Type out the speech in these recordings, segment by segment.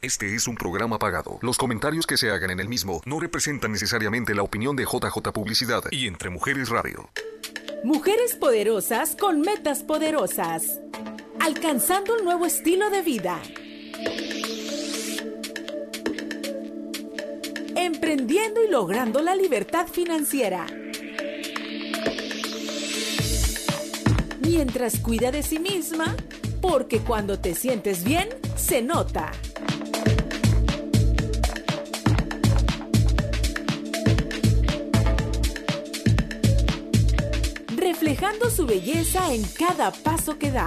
Este es un programa pagado. Los comentarios que se hagan en el mismo no representan necesariamente la opinión de JJ Publicidad y Entre Mujeres Radio. Mujeres poderosas con metas poderosas. Alcanzando un nuevo estilo de vida. Emprendiendo y logrando la libertad financiera. Mientras cuida de sí misma, porque cuando te sientes bien, se nota. Reflejando su belleza en cada paso que da.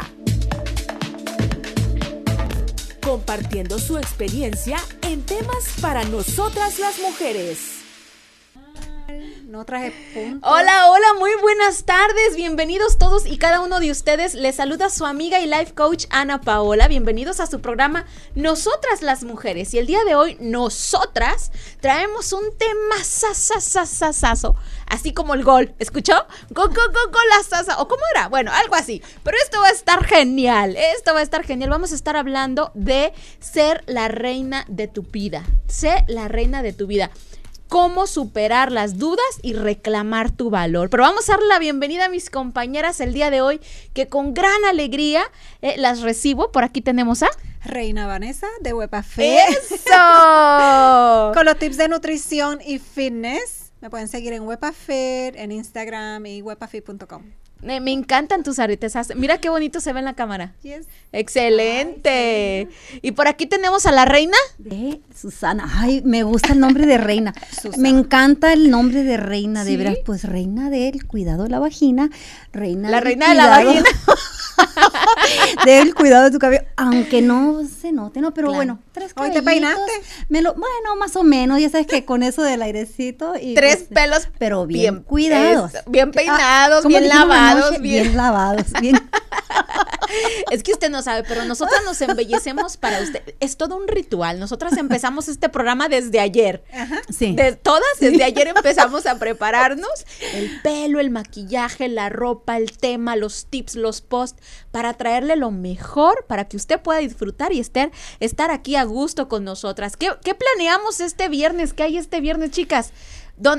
Compartiendo su experiencia en temas para nosotras las mujeres. No traje Hola, hola, muy buenas tardes. Bienvenidos todos y cada uno de ustedes. Les saluda su amiga y life coach Ana Paola. Bienvenidos a su programa Nosotras las Mujeres. Y el día de hoy, nosotras traemos un tema sasasasasaso. Así como el gol. ¿Escuchó? Go, go, go, sasa. ¿O cómo era? Bueno, algo así. Pero esto va a estar genial. Esto va a estar genial. Vamos a estar hablando de ser la reina de tu vida. Sé la reina de tu vida cómo superar las dudas y reclamar tu valor. Pero vamos a dar la bienvenida a mis compañeras el día de hoy, que con gran alegría eh, las recibo. Por aquí tenemos a... Reina Vanessa de Wepafe. ¡Eso! con los tips de nutrición y fitness. Me pueden seguir en Wepafit, en Instagram y wepafit.com. Me, encantan tus aretes. Mira qué bonito se ve en la cámara. Excelente. Y por aquí tenemos a la reina. De Susana. Ay, me gusta el nombre de reina. Me encanta el nombre de reina, de veras. Pues reina del cuidado de la vagina. Reina la reina de la vagina. del cuidado de tu cabello. Aunque no se note, ¿no? Pero bueno, tres ¿Hoy te peinaste? Me lo, bueno, más o menos. Ya sabes que con eso del airecito. Y tres pues, pelos. Pero bien, cuidados. bien ah, peinados, bien lavados bien. lavados, bien. es que usted no sabe, pero nosotras nos embellecemos para usted. Es todo un ritual. Nosotras empezamos este programa desde ayer. Sí. De todas, desde ayer empezamos a prepararnos el pelo, el maquillaje, la ropa, el tema, los tips, los posts, para traerle lo mejor para que usted pueda disfrutar y estar, estar aquí a gusto con nosotras. ¿Qué, ¿Qué planeamos este viernes? ¿Qué hay este viernes, chicas?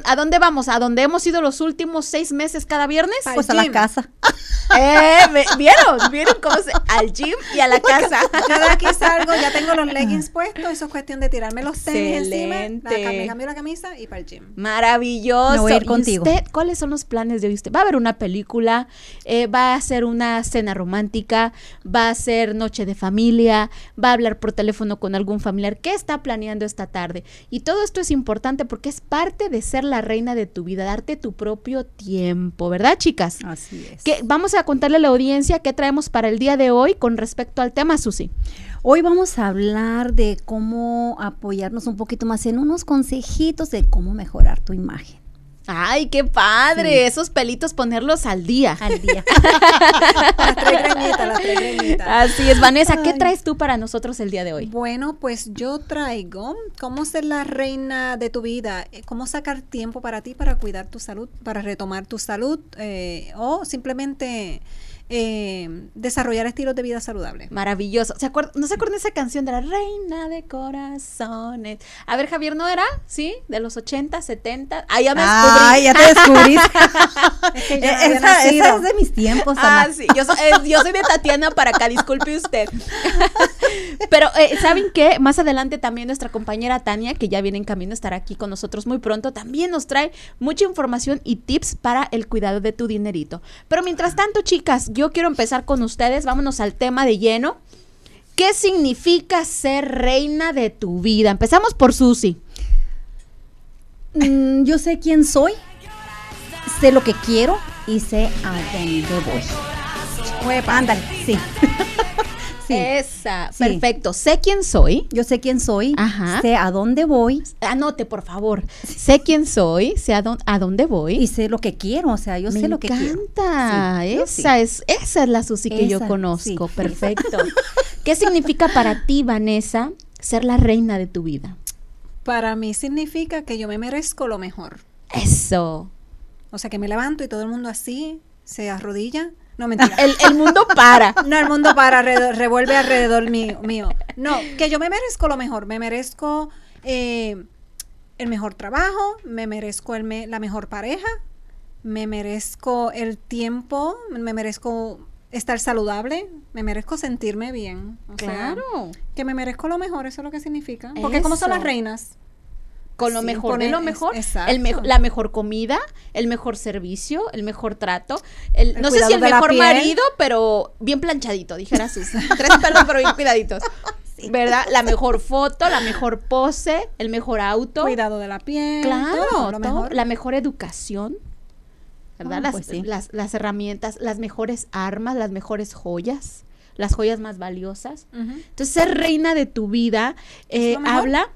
¿A dónde vamos? ¿A dónde hemos ido los últimos seis meses cada viernes? Pues a la casa. Eh, ¿Vieron? ¿Vieron cómo se...? Al gym y a la casa. Yo de aquí salgo, ya tengo los leggings puestos, eso es cuestión de tirarme los tenis encima, me cambio la camisa y para el gym. Maravilloso. Me voy a ir contigo. Usted, ¿Cuáles son los planes de hoy? ¿Va a ver una película? Eh, ¿Va a hacer una cena romántica? ¿Va a ser noche de familia? ¿Va a hablar por teléfono con algún familiar? ¿Qué está planeando esta tarde? Y todo esto es importante porque es parte de ser la reina de tu vida, darte tu propio tiempo, ¿verdad, chicas? Así es. Que vamos a contarle a la audiencia qué traemos para el día de hoy con respecto al tema, Susi. Hoy vamos a hablar de cómo apoyarnos un poquito más en unos consejitos de cómo mejorar tu imagen. Ay, qué padre, esos pelitos ponerlos al día. Al día. las tres las tres Así es, Vanessa, ¿qué traes tú para nosotros el día de hoy? Bueno, pues yo traigo cómo ser la reina de tu vida, eh, cómo sacar tiempo para ti para cuidar tu salud, para retomar tu salud eh, o simplemente eh, desarrollar estilos de vida saludables. Maravilloso. ¿Se ¿No se acuerdan de esa canción de la reina de corazones? A ver, Javier, ¿no era? ¿Sí? De los 80, 70. Ah, ya me descubrí. Ah, ya te descubrí. esa, es de mis tiempos. Ah, sí. Yo, soy de Tatiana para acá, disculpe usted. Pero, eh, ¿saben qué? Más adelante también nuestra compañera Tania, que ya viene en camino a estar aquí con nosotros muy pronto, también nos trae mucha información y tips para el cuidado de tu dinerito. Pero mientras tanto, chicas, yo yo quiero empezar con ustedes, vámonos al tema de lleno. ¿Qué significa ser reina de tu vida? Empezamos por Susi. Mm, yo sé quién soy, sé lo que quiero y sé a dónde voy. ándale, sí. Esa, perfecto. Sé quién soy. Yo sé quién soy. Ajá. Sé a dónde voy. Anote, por favor. Sé quién soy, sé a, dónde voy. Y sé lo que quiero, o sea, yo sé lo que quiero. Me encanta. esa es, esa es la Susi que yo conozco. Perfecto. ¿Qué significa para ti, Vanessa, ser la reina de tu vida? Para mí significa que yo me merezco lo mejor. Eso. O sea, que me levanto y todo el mundo así se arrodilla No, mentira. El, el mundo para. No, el mundo para, alrededor- revuelve alrededor mío, mío. No, que yo me merezco lo mejor. Me merezco eh, el mejor trabajo, me merezco el me- la mejor pareja, me merezco el tiempo, me merezco estar saludable, me merezco sentirme bien. O sea, Claro. que me merezco lo mejor, eso es lo que significa. Porque como son las reinas. Con lo Sí, mejor de lo es- mejor, exacto. el mejo- la mejor comida, el mejor servicio, el mejor trato, el, El no sé si el mejor marido, pero bien planchadito, dijera sus tres pelos pero bien cuidaditos, ¿verdad? La mejor foto, la mejor pose, el mejor auto, Cuidado de la piel. claro, todo, mejor. la mejor educación, ¿verdad? Ah, las, pues sí. las, las herramientas, las mejores armas, las mejores joyas, las joyas más valiosas. Entonces, ser reina de tu vida eh, habla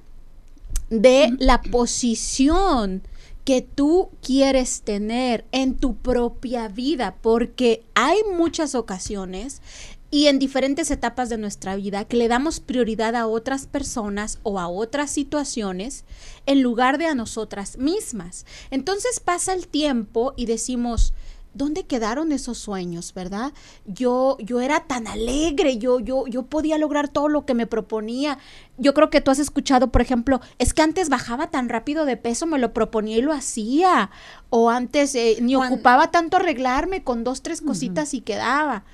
de la posición que tú quieres tener en tu propia vida, porque hay muchas ocasiones y en diferentes etapas de nuestra vida que le damos prioridad a otras personas o a otras situaciones en lugar de a nosotras mismas. Entonces pasa el tiempo y decimos, ¿dónde quedaron esos sueños, verdad? Yo, yo era tan alegre, yo, yo, yo podía lograr todo lo que me proponía. Yo creo que tú has escuchado, por ejemplo, es que antes bajaba tan rápido de peso, me lo proponía y lo hacía. O antes eh, ni ocupaba tanto arreglarme con dos, tres cositas y quedaba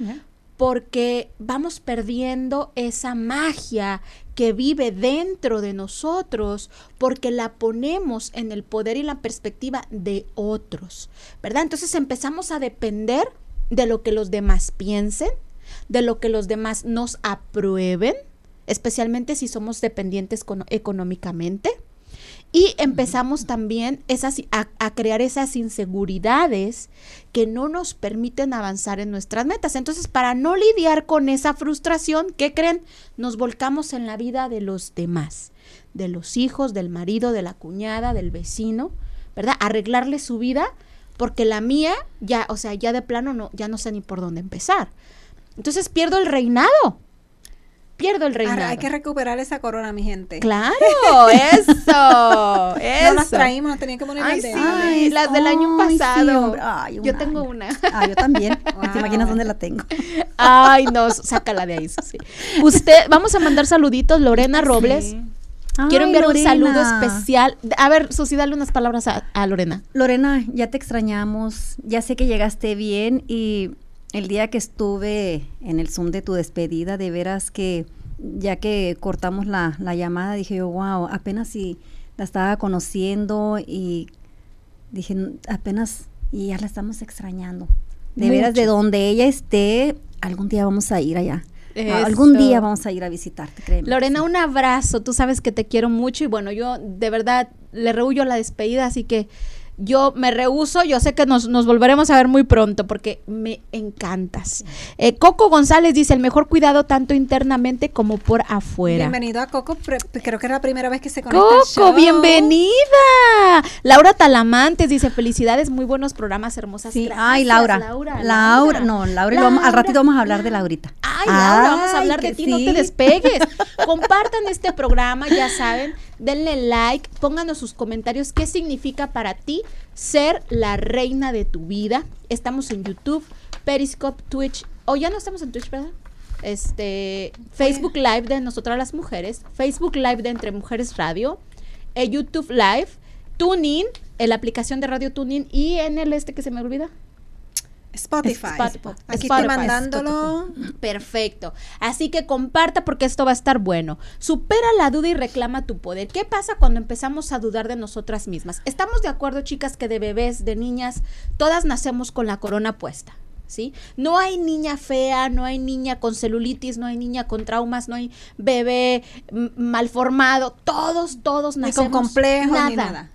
porque vamos perdiendo esa magia que vive dentro de nosotros porque la ponemos en el poder y la perspectiva de otros, ¿verdad? Entonces empezamos a depender de lo que los demás piensen, de lo que los demás nos aprueben, especialmente si somos dependientes económicamente. Y empezamos también esas, a, a crear esas inseguridades que no nos permiten avanzar en nuestras metas. Entonces, para no lidiar con esa frustración, ¿qué creen? Nos volcamos en la vida de los demás, de los hijos, del marido, de la cuñada, del vecino, ¿verdad? Arreglarle su vida, porque la mía ya, o sea, ya de plano no, ya no sé ni por dónde empezar. Entonces pierdo el reinado. Pierdo el reinado. Ahora, hay que recuperar esa corona, mi gente. Claro, eso, eso. No las traímos, nos tenían que poner Ay, las sí, Ay, las del año ay, pasado. Ay, Yo tengo una. Ah, yo también. Wow. ¿Te imaginas dónde la tengo? Ay, no, sácala de ahí, sí. Usted, vamos a mandar saluditos, Lorena Robles. Quiero enviar un saludo especial. A ver, Susi, dale unas palabras a, a Lorena. Lorena, ya te extrañamos. Ya sé que llegaste bien y el día que estuve en el Zoom de tu despedida, de veras que ya que cortamos la, la llamada, dije yo, wow, apenas si la estaba conociendo y dije, "N- apenas y ya la estamos extrañando. De veras, de donde ella esté, algún día vamos a ir allá. Eso. Algún día vamos a ir a visitarte, créeme. Lorena, un abrazo. Tú sabes que te quiero mucho y bueno, yo de verdad le rehuyo la despedida, así que yo me rehuso. Yo sé que nos, nos volveremos a ver muy pronto porque me encantas. Eh, Coco González dice: el mejor cuidado tanto internamente como por afuera. Bienvenido a Coco. creo que es la primera vez que se conecta al Coco, show. bienvenida. Laura Talamantes dice, felicidades, muy buenos programas, hermosas. Sí, Gracias, ay, Laura. Laura. Laura, no, Laura, vamos- al ratito vamos a hablar de Laurita. Ay, Laura, vamos a hablar de ti, no te sí. despegues. Compartan este programa, ya saben, denle like, pónganos sus comentarios qué significa para ti ser la reina de tu vida. Estamos en YouTube, Periscope, Twitch, o ya no estamos en Twitch, ¿verdad? Este, Facebook Live de Nosotras las Mujeres, Facebook Live de Entre Mujeres Radio, eh, YouTube Live, TuneIn, en la aplicación de Radio TuneIn y en el este que se me olvida. Spotify. Spotify. Aquí Spotify. estoy mandándolo. Perfecto. Así que comparta porque esto va a estar bueno. Supera la duda y reclama tu poder. ¿Qué pasa cuando empezamos a dudar de nosotras mismas? Estamos de acuerdo, chicas, que de bebés, de niñas, todas nacemos con la corona puesta. ¿Sí? No hay niña fea, no hay niña con celulitis, no hay niña con traumas, no hay bebé malformado. Todos, todos Ni nacemos. con complejos ni nada.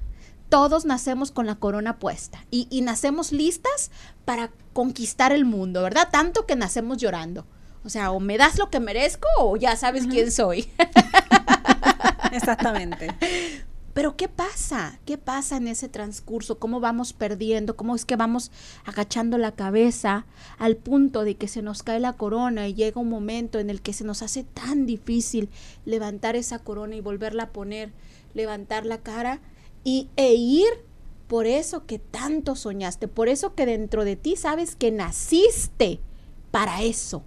Todos nacemos con la corona puesta y, y nacemos listas para conquistar el mundo, ¿verdad? Tanto que nacemos llorando. O sea, o me das lo que merezco o ya sabes quién soy. Exactamente. Pero ¿qué pasa? ¿Qué pasa en ese transcurso? ¿Cómo vamos perdiendo? ¿Cómo es que vamos agachando la cabeza al punto de que se nos cae la corona y llega un momento en el que se nos hace tan difícil levantar esa corona y volverla a poner, levantar la cara y, e ir por eso que tanto soñaste, por eso que dentro de ti sabes que naciste para eso.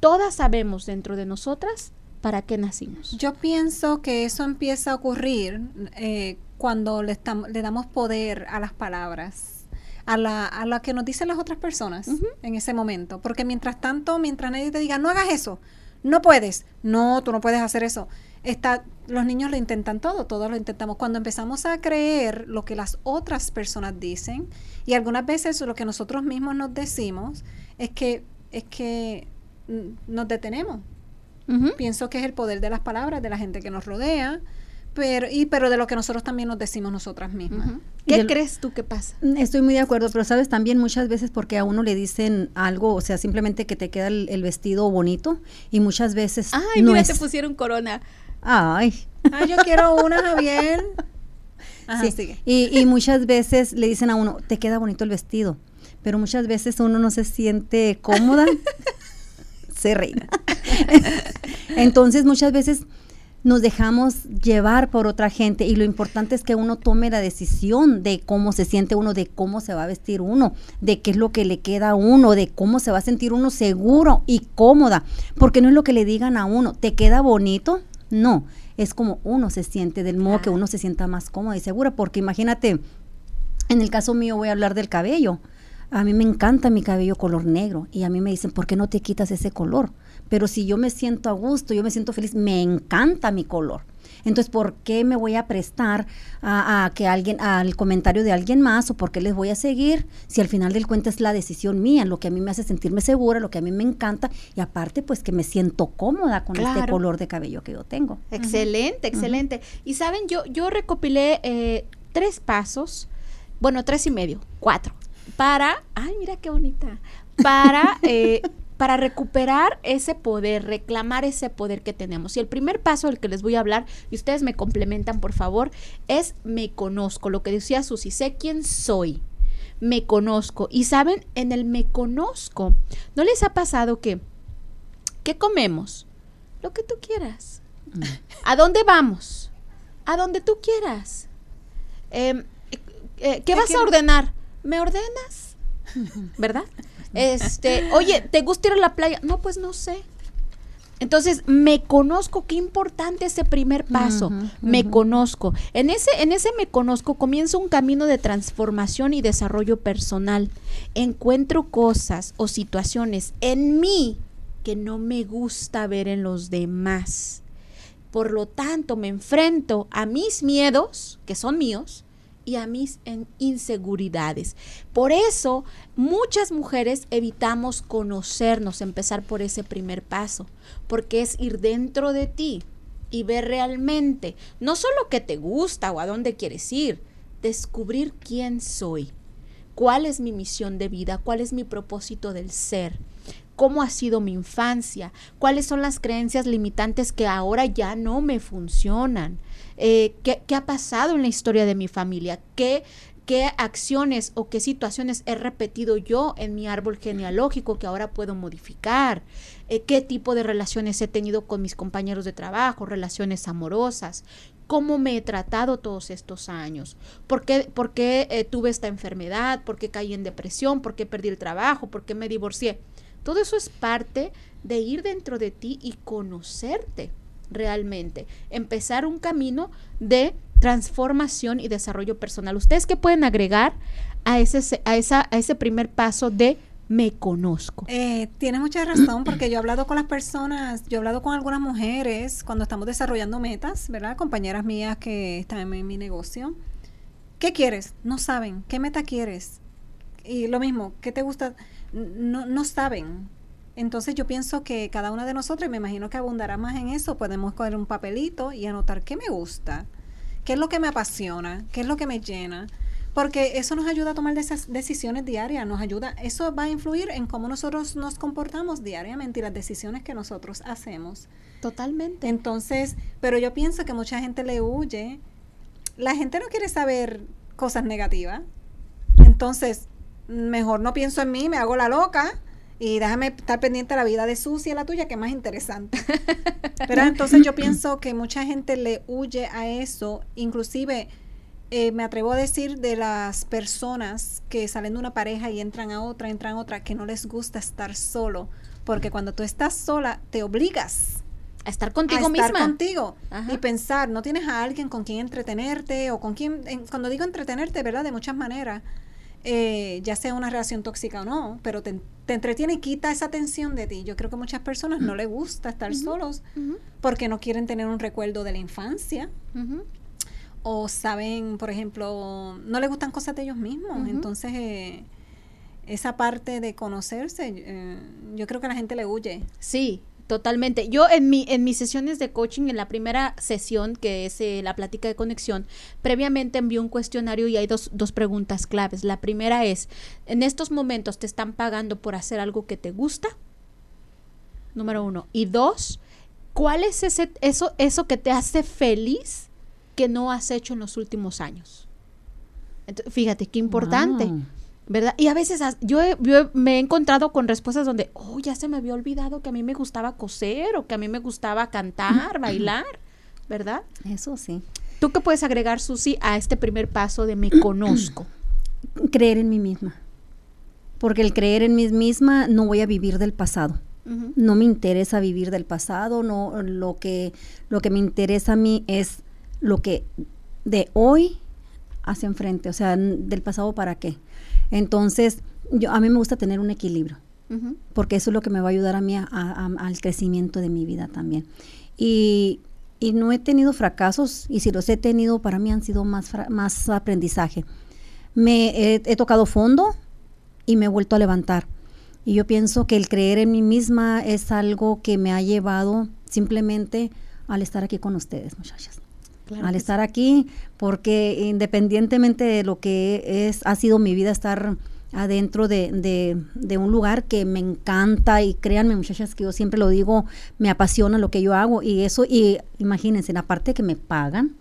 Todas sabemos dentro de nosotras para qué nacimos. Yo pienso que eso empieza a ocurrir eh, cuando le, damos poder a las palabras, a la, a la que nos dicen las otras personas en ese momento. Porque mientras tanto, mientras nadie te diga, no hagas eso, no puedes, no, tú no puedes hacer eso. Está, los niños lo intentan todo, todos lo intentamos. Cuando empezamos a creer lo que las otras personas dicen, y algunas veces lo que nosotros mismos nos decimos, es que, es que nos detenemos. Pienso que es el poder de las palabras, de la gente que nos rodea, pero, y, pero de lo que nosotros también nos decimos nosotras mismas. ¿Qué crees tú que pasa? Mm, estoy muy de acuerdo, pero sabes también muchas veces porque a uno le dicen algo, o sea, simplemente que te queda el, vestido bonito y muchas veces Ay, mira, te pusieron corona. Ay. Ay, yo quiero una, Javier. sí. Y, y muchas veces le dicen a uno, te queda bonito el vestido, pero muchas veces uno no se siente cómoda. se reina. Entonces muchas veces nos dejamos llevar por otra gente y lo importante es que uno tome la decisión de cómo se siente uno, de cómo se va a vestir uno, de qué es lo que le queda a uno, de cómo se va a sentir uno seguro y cómoda, porque no es lo que le digan a uno, ¿te queda bonito? No, es como uno se siente, del modo que uno se sienta más cómoda y segura, porque imagínate, en el caso mío voy a hablar del cabello. A mí me encanta mi cabello color negro y a mí me dicen, ¿por qué no te quitas ese color? Pero si yo me siento a gusto, yo me siento feliz, me encanta mi color. Entonces, ¿por qué me voy a prestar a, que alguien, al comentario de alguien más o por qué les voy a seguir si al final del cuento es la decisión mía, lo que a mí me hace sentirme segura, lo que a mí me encanta y aparte pues que me siento cómoda con este color de cabello que yo tengo. Excelente, excelente. Y saben, yo, yo recopilé eh, tres pasos, bueno, tres y medio, cuatro, para, ay, mira qué bonita, para eh, para recuperar ese poder, reclamar ese poder que tenemos. Y el primer paso del que les voy a hablar, y ustedes me complementan por favor, es me conozco, lo que decía Susi, sé quién soy, me conozco. Y saben, en el me conozco, ¿no les ha pasado que, ¿qué comemos? Lo que tú quieras. Mm. ¿A dónde vamos? A donde tú quieras. Em, eh, eh, ¿Qué vas a ordenar? ¿Me ordenas? ¿Verdad? Este, oye, ¿te gusta ir a la playa? No, pues no sé. Entonces, me conozco, qué importante ese primer paso. Me conozco. En ese, en ese me conozco comienza un camino de transformación y desarrollo personal. Encuentro cosas o situaciones en mí que no me gusta ver en los demás. Por lo tanto, me enfrento a mis miedos, que son míos, y a mis inseguridades. Por eso muchas mujeres evitamos conocernos, empezar por ese primer paso, porque es ir dentro de ti y ver realmente no solo qué te gusta o a dónde quieres ir, descubrir quién soy, cuál es mi misión de vida, cuál es mi propósito del ser cómo ha sido mi infancia, cuáles son las creencias limitantes que ahora ya no me funcionan, eh, ¿qué, ha pasado en la historia de mi familia, qué, qué acciones o qué situaciones he repetido yo en mi árbol genealógico que ahora puedo modificar, eh, qué tipo de relaciones he tenido con mis compañeros de trabajo, relaciones amorosas, cómo me he tratado todos estos años, por qué, por qué eh, tuve esta enfermedad, por qué caí en depresión, por qué perdí el trabajo, por qué me divorcié. Todo eso es parte de ir dentro de ti y conocerte realmente, empezar un camino de transformación y desarrollo personal. ¿Ustedes qué pueden agregar a ese, a esa, a ese primer paso de me conozco? Eh, tiene mucha razón porque yo he hablado con las personas, yo he hablado con algunas mujeres cuando estamos desarrollando metas, ¿verdad? Compañeras mías que están en mi negocio. ¿Qué quieres? No saben. ¿Qué meta quieres? Y lo mismo, ¿qué te gusta? No, no saben. Entonces yo pienso que cada una de nosotros, y me imagino que abundará más en eso, podemos coger un papelito y anotar qué me gusta, qué es lo que me apasiona, qué es lo que me llena, porque eso nos ayuda a tomar esas decisiones diarias, nos ayuda, eso va a influir en cómo nosotros nos comportamos diariamente y las decisiones que nosotros hacemos. Totalmente. Entonces, pero yo pienso que mucha gente le huye, la gente no quiere saber cosas negativas, entonces mejor no pienso en mí, me hago la loca y déjame estar pendiente de la vida de Susi y la tuya, que es más interesante. Pero entonces yo pienso que mucha gente le huye a eso, inclusive eh, me atrevo a decir de las personas que salen de una pareja y entran a otra, entran a otra, que no les gusta estar solo, porque cuando tú estás sola te obligas A estar contigo a estar misma. contigo Ajá. y pensar, no tienes a alguien con quien entretenerte o con quien, en- cuando digo entretenerte, ¿verdad? De muchas maneras, eh, ya sea una relación tóxica o no, pero te, te entretiene y quita esa tensión de ti. Yo creo que a muchas personas no les gusta estar solos porque no quieren tener un recuerdo de la infancia o saben, por ejemplo, no les gustan cosas de ellos mismos. Entonces, eh, esa parte de conocerse, eh, yo creo que a la gente le huye. Sí, totalmente. Yo en mi en mis sesiones de coaching, en la primera sesión, que es eh, la plática de conexión, previamente envío un cuestionario y hay dos, dos preguntas claves. La primera es, ¿en estos momentos te están pagando por hacer algo que te gusta? Número uno. Y dos, ¿cuál es ese, eso, eso que te hace feliz que no has hecho en los últimos años? Fíjate, qué importante. Wow. ¿Verdad? Y a veces yo, he- yo he- me he encontrado con respuestas donde, oh, ya se me había olvidado que a mí me gustaba coser o que a mí me gustaba cantar, bailar, ¿verdad? Eso sí. ¿Tú qué puedes agregar, Susi, a este primer paso de me conozco? Creer en mí misma. Porque el creer en mí misma no voy a vivir del pasado. No me interesa vivir del pasado, no lo que lo que me interesa a mí es lo que de hoy hacia enfrente, o sea, del pasado para qué. Entonces, yo a mí me gusta tener un equilibrio. Porque eso es lo que me va a ayudar a mí a- a- al crecimiento de mi vida también. Y, y no he tenido fracasos, y si los he tenido, para mí han sido más, más aprendizaje. Me he, he tocado fondo y me he vuelto a levantar. Y yo pienso que el creer en mí misma es algo que me ha llevado simplemente al estar aquí con ustedes, muchachas. Claro al estar aquí, porque independientemente de lo que es, ha sido mi vida estar adentro de, de- de un lugar que me encanta y créanme muchachas que yo siempre lo digo, me apasiona lo que yo hago y eso, y imagínense, la parte que me pagan,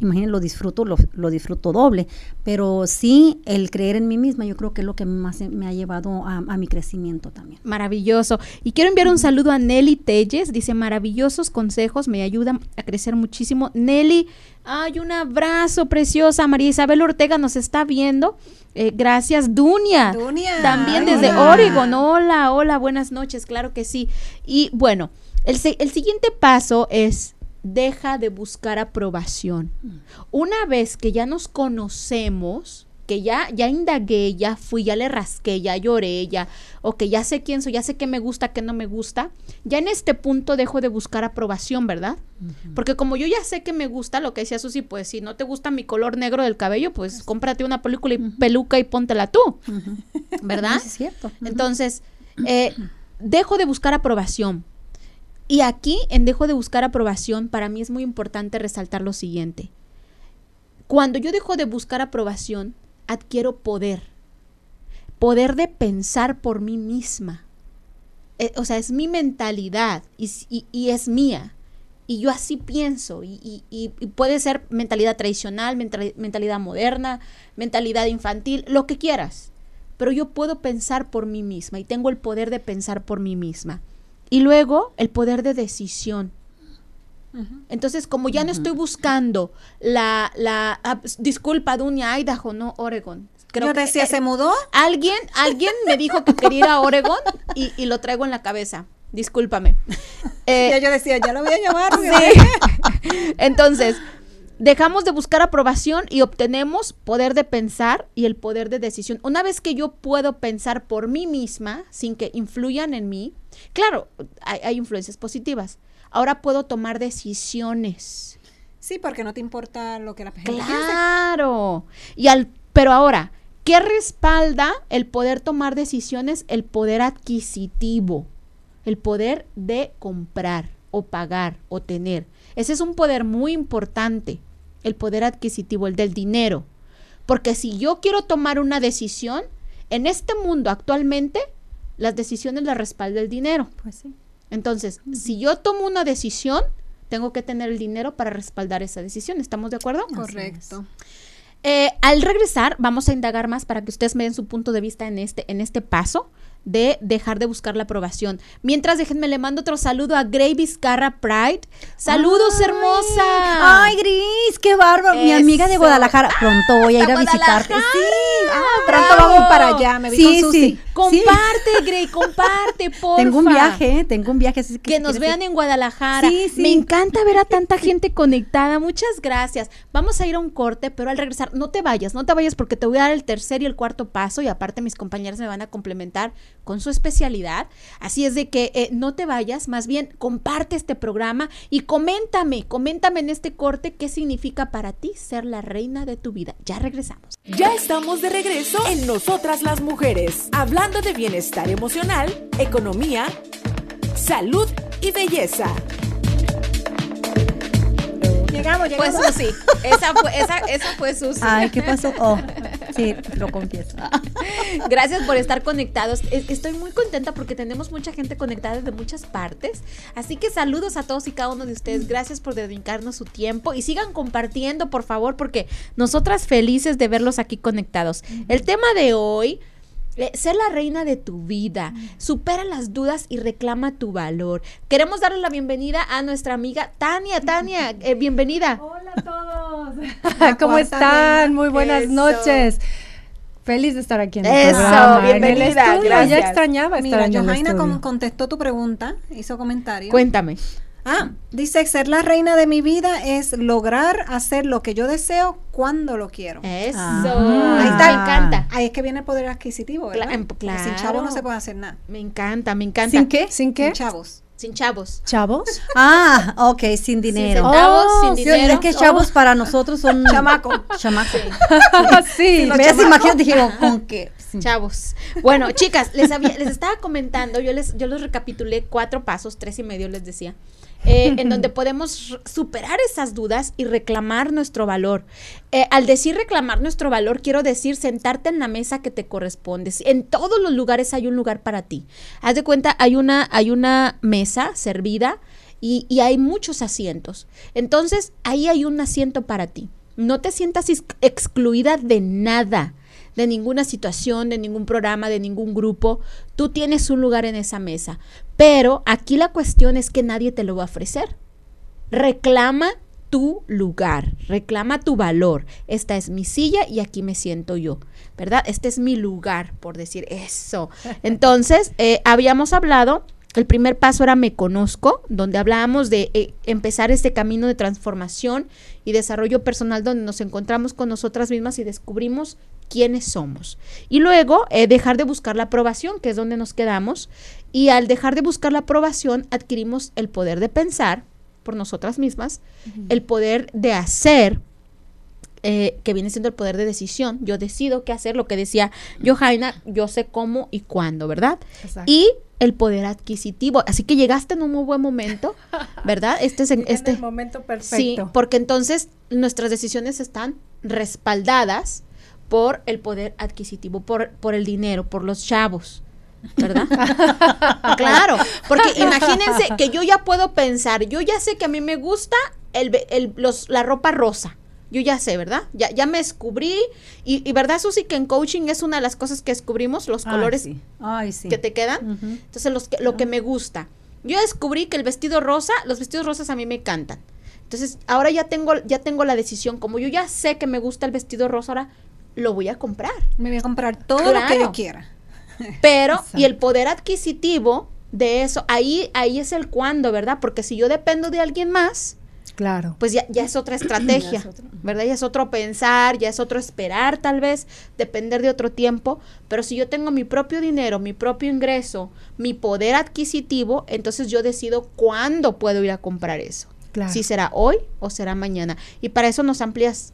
imagínense, lo disfruto, lo, lo disfruto doble, pero sí el creer en mí misma yo creo que es lo que más me ha llevado a, a mi crecimiento también. Maravilloso. Y quiero enviar un saludo a Nelly Telles. Dice, maravillosos consejos, me ayudan a crecer muchísimo. Nelly, ay, un abrazo preciosa. María Isabel Ortega nos está viendo. Eh, gracias, Dunia. Dunia. También desde Hola. Oregon. Hola, hola, buenas noches, claro que sí. Y bueno, el, se- el siguiente paso es deja de buscar aprobación. Una vez que ya nos conocemos, que ya, ya indagué, ya fui, ya le rasqué, ya lloré, ya, o que ya sé quién soy, ya sé qué me gusta, qué no me gusta, ya en este punto dejo de buscar aprobación, ¿verdad? Porque como yo ya sé que me gusta, lo que decía Susi, pues si no te gusta mi color negro del cabello, pues cómprate una película y peluca y póntela tú, ¿verdad? Sí, es cierto. Entonces, eh, dejo de buscar aprobación. Y aquí, en dejo de buscar aprobación, para mí es muy importante resaltar lo siguiente. Cuando yo dejo de buscar aprobación, adquiero poder. Poder de pensar por mí misma. Eh, o sea, es mi mentalidad y, es mía. Y yo así pienso. Y, puede ser mentalidad tradicional, mental- mentalidad moderna, mentalidad infantil, lo que quieras. Pero yo puedo pensar por mí misma y tengo el poder de pensar por mí misma. Y luego el poder de decisión. Entonces, como ya no estoy buscando la, la, ah, s- disculpa, Dunia, Idaho, no Oregon. Creo Yo que, decía, eh, ¿se mudó? Alguien, alguien me dijo que quería ir a Oregon y, y lo traigo en la cabeza. Discúlpame. Eh, ya yo decía, ya lo voy a llamar. Sí. Entonces, dejamos de buscar aprobación y obtenemos poder de pensar y el poder de decisión. Una vez que yo puedo pensar por mí misma, sin que influyan en mí, claro, hay, hay influencias positivas. Ahora puedo tomar decisiones. Sí, porque no te importa lo que la gente. Claro. Y al, pero ahora, ¿qué respalda el poder tomar decisiones? El poder adquisitivo, el poder de comprar o pagar o tener. Ese es un poder muy importante, el poder adquisitivo, el del dinero. Porque si yo quiero tomar una decisión, en este mundo actualmente, las decisiones las respalda el dinero. Pues sí. Entonces, si yo tomo una decisión, tengo que tener el dinero para respaldar esa decisión. ¿Estamos de acuerdo? Correcto. Eh, al regresar, vamos a indagar más para que ustedes me den su punto de vista en este, en este paso de dejar de buscar la aprobación. Mientras, déjenme, le mando otro saludo a Gray Vizcarra Pride. ¡Saludos, Ay, hermosa! Ay, Gris, qué bárbaro. Mi amiga de. Guadalajara. Pronto voy a ir a visitarte. Sí, ah, Pronto bravo. vamos para allá, me vi Sí, con Susi. sí. Comparte, Gray, comparte, porfa. Tengo un viaje, ¿eh? tengo un viaje. así Que si nos vean en Guadalajara. Sí, sí. Me encanta ver a tanta gente conectada. Muchas gracias. Vamos a ir a un corte, pero al regresar, no te vayas, no te vayas porque te voy a dar el tercer y el cuarto paso y aparte mis compañeras me van a complementar con su especialidad. Así es de que eh, no te vayas, más bien comparte este programa y coméntame, coméntame en este corte qué significa para ti ser la reina de tu vida. Ya regresamos. Ya estamos de regreso en Nosotras las Mujeres, hablando de bienestar emocional, economía, salud y belleza. Llegamos, Fue llegamos. Susi. Esa fue, esa, esa fue Susi. Ay, ¿qué pasó? Oh, sí, lo confieso. Gracias por estar conectados. Es- Estoy muy contenta porque tenemos mucha gente conectada desde muchas partes. Así que saludos a todos y cada uno de ustedes. Gracias por dedicarnos su tiempo y sigan compartiendo, por favor, porque nosotras felices de verlos aquí conectados. El tema de hoy. Eh, Ser la reina de tu vida, supera las dudas y reclama tu valor. Queremos darle la bienvenida a nuestra amiga Tania. Tania, eh, bienvenida. Hola a todos. ¿Cómo están? Muy buenas Eso. noches. Feliz de estar aquí en el Eso, programa. en el bienvenida, estudio. gracias. Ya extrañaba estar Mira, en el estudio. contestó tu pregunta, hizo comentario. Cuéntame. Ah, dice, ser la reina de mi vida es lograr hacer lo que yo deseo cuando lo quiero. Eso. Ah. Ahí está. Me encanta. Ahí es que viene el poder adquisitivo, ¿verdad? Cla- em- Porque Sin claro. chavos no se puede hacer nada. Me encanta, me encanta. ¿Sin qué? ¿Sin qué? Sin chavos. Sin chavos. ¿Chavos? Ah, ok, sin dinero. centavos, Oh, sin sí, dinero. Es que chavos para nosotros son Chamaco. Chamaco. sí. Me has imaginado, dije, oh, ¿con qué? Sí. Chavos. Bueno, chicas, les, había- les estaba comentando, yo les, yo les recapitulé cuatro pasos, tres y medio les decía, eh, en donde podemos superar esas dudas y reclamar nuestro valor. Eh, al decir reclamar nuestro valor, quiero decir sentarte en la mesa que te corresponde. En todos los lugares hay un lugar para ti. Haz de cuenta, hay una, hay una mesa servida y, y hay muchos asientos. Entonces, ahí hay un asiento para ti. No te sientas ex- excluida de nada, de ninguna situación, de ningún programa, de ningún grupo. Tú tienes un lugar en esa mesa. Pero aquí la cuestión es que nadie te lo va a ofrecer. Reclama tu lugar, reclama tu valor. Esta es mi silla y aquí me siento yo, ¿verdad? Este es mi lugar, por decir eso. Entonces, eh, habíamos hablado, el primer paso era me conozco, donde hablábamos de eh, empezar este camino de transformación y desarrollo personal donde nos encontramos con nosotras mismas y descubrimos quiénes somos. Y luego eh, dejar de buscar la aprobación, que es donde nos quedamos. Y al dejar de buscar la aprobación, adquirimos el poder de pensar por nosotras mismas, el poder de hacer, eh, que viene siendo el poder de decisión. Yo decido qué hacer, lo que decía Johaina, yo sé cómo y cuándo, ¿verdad? Exacto. Y el poder adquisitivo. Así que llegaste en un muy buen momento, ¿verdad? Este es en, En este el momento Sí, perfecto. porque entonces nuestras decisiones están respaldadas por el poder adquisitivo, por, por el dinero, por los chavos. ¿Verdad? claro, porque imagínense que yo ya puedo pensar, yo ya sé que a mí me gusta el, el- los, la ropa rosa. Yo ya sé, ¿verdad? Ya, ya me descubrí. Y, y verdad, Susi, que en coaching es una de las cosas que descubrimos, los Ay, colores sí. Ay, sí. que te quedan. Entonces, los que, lo que me gusta. Yo descubrí que el vestido rosa, los vestidos rosas a mí me encantan. Entonces, ahora ya tengo, ya tengo la decisión. Como yo ya sé que me gusta el vestido rosa, ahora lo voy a comprar. Me voy a comprar todo lo que yo quiera. Pero, Exacto. y el poder adquisitivo de eso, ahí, ahí es el cuándo, ¿verdad? Porque si yo dependo de alguien más, Claro. pues ya, ya es otra estrategia, ¿verdad? Ya es otro pensar, ya es otro esperar tal vez, depender de otro tiempo, pero si yo tengo mi propio dinero, mi propio ingreso, mi poder adquisitivo, entonces yo decido cuándo puedo ir a comprar eso. Claro. Si será hoy o será mañana. Y para eso nos amplías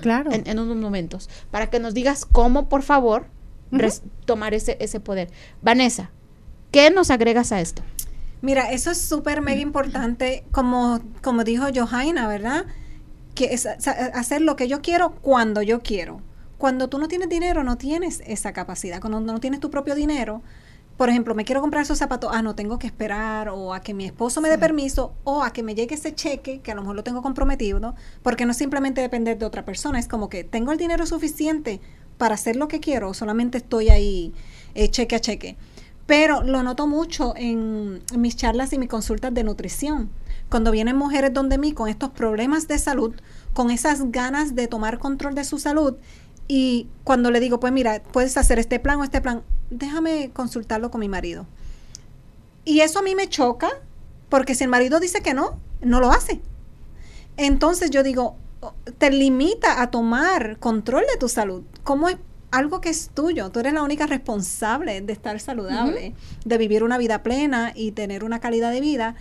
Claro. en, en unos momentos, para que nos digas cómo, por favor, tomar ese, ese poder. Vanessa, ¿qué nos agregas a esto? Mira, eso es súper mega importante, como, como dijo Johaina, ¿verdad? Que es hacer lo que yo quiero cuando yo quiero. Cuando tú no tienes dinero, no tienes esa capacidad. Cuando no tienes tu propio dinero, por ejemplo, me quiero comprar esos zapatos, ah, no tengo que esperar, o a que mi esposo me dé permiso, o a que me llegue ese cheque, que a lo mejor lo tengo comprometido, porque no es simplemente depender de otra persona, es como que tengo el dinero suficiente para hacer lo que quiero, o solamente estoy ahí eh, cheque a cheque. Pero lo noto mucho en, en mis charlas y mis consultas de nutrición. Cuando vienen mujeres donde mí con estos problemas de salud, con esas ganas de tomar control de su salud, y cuando le digo, pues mira, puedes hacer este plan o este plan, déjame consultarlo con mi marido. Y eso a mí me choca, porque si el marido dice que no, no lo hace. Entonces yo digo, oh, te limita a tomar control de tu salud. ¿Cómo es algo que es tuyo? Tú eres la única responsable de estar saludable, de vivir una vida plena y tener una calidad de vida.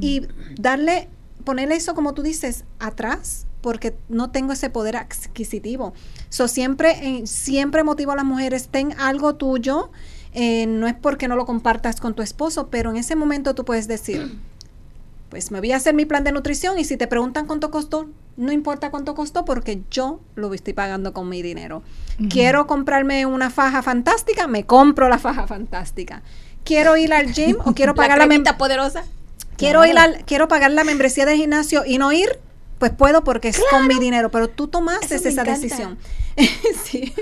Y darle, ponerle eso, como tú dices, atrás, porque no tengo ese poder adquisitivo. So, siempre, eh, siempre motivo a las mujeres, ten algo tuyo. eh, no es porque no lo compartas con tu esposo, pero en ese momento tú puedes decir, pues me voy a hacer mi plan de nutrición y si te preguntan cuánto costó, no importa cuánto costó porque yo lo estoy pagando con mi dinero. Quiero comprarme una faja fantástica, me compro la faja fantástica. Quiero ir al gym o quiero pagar la, cremita poderosa. quiero ir al quiero pagar la membresía del gimnasio y no ir, pues puedo porque es con mi dinero, pero tú tomaste esa encanta. decisión. sí.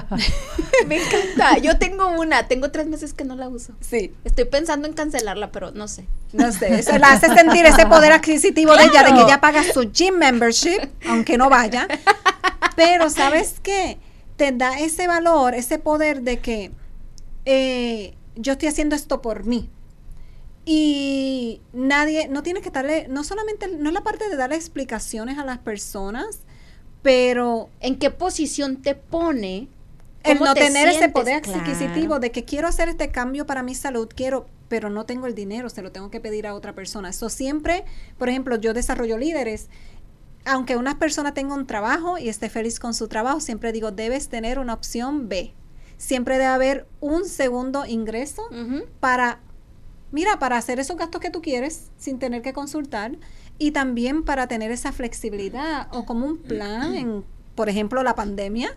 Me encanta. Yo tengo una, tengo tres meses que no la uso. Sí. Estoy pensando en cancelarla, pero no sé. No sé, eso la hace sentir ese poder adquisitivo de ella, de que ella paga su gym membership, aunque no vaya. Pero, ¿sabes qué? Te da ese valor, ese poder de que eh, yo estoy haciendo esto por mí. Y nadie, no tienes que darle, no solamente, no es la parte de darle explicaciones a las personas, pero ¿En qué posición te pone? el ¿Cómo no te tener ese poder Claro. adquisitivo de que quiero hacer este cambio para mi salud, quiero, pero no tengo el dinero, se lo tengo que pedir a otra persona. Eso siempre, por ejemplo, yo desarrollo líderes. Aunque una persona tenga un trabajo y esté feliz con su trabajo, siempre digo, debes tener una opción B. Siempre debe haber un segundo ingreso para, mira, para hacer esos gastos que tú quieres sin tener que consultar y también para tener esa flexibilidad o como un plan en, por ejemplo, la pandemia.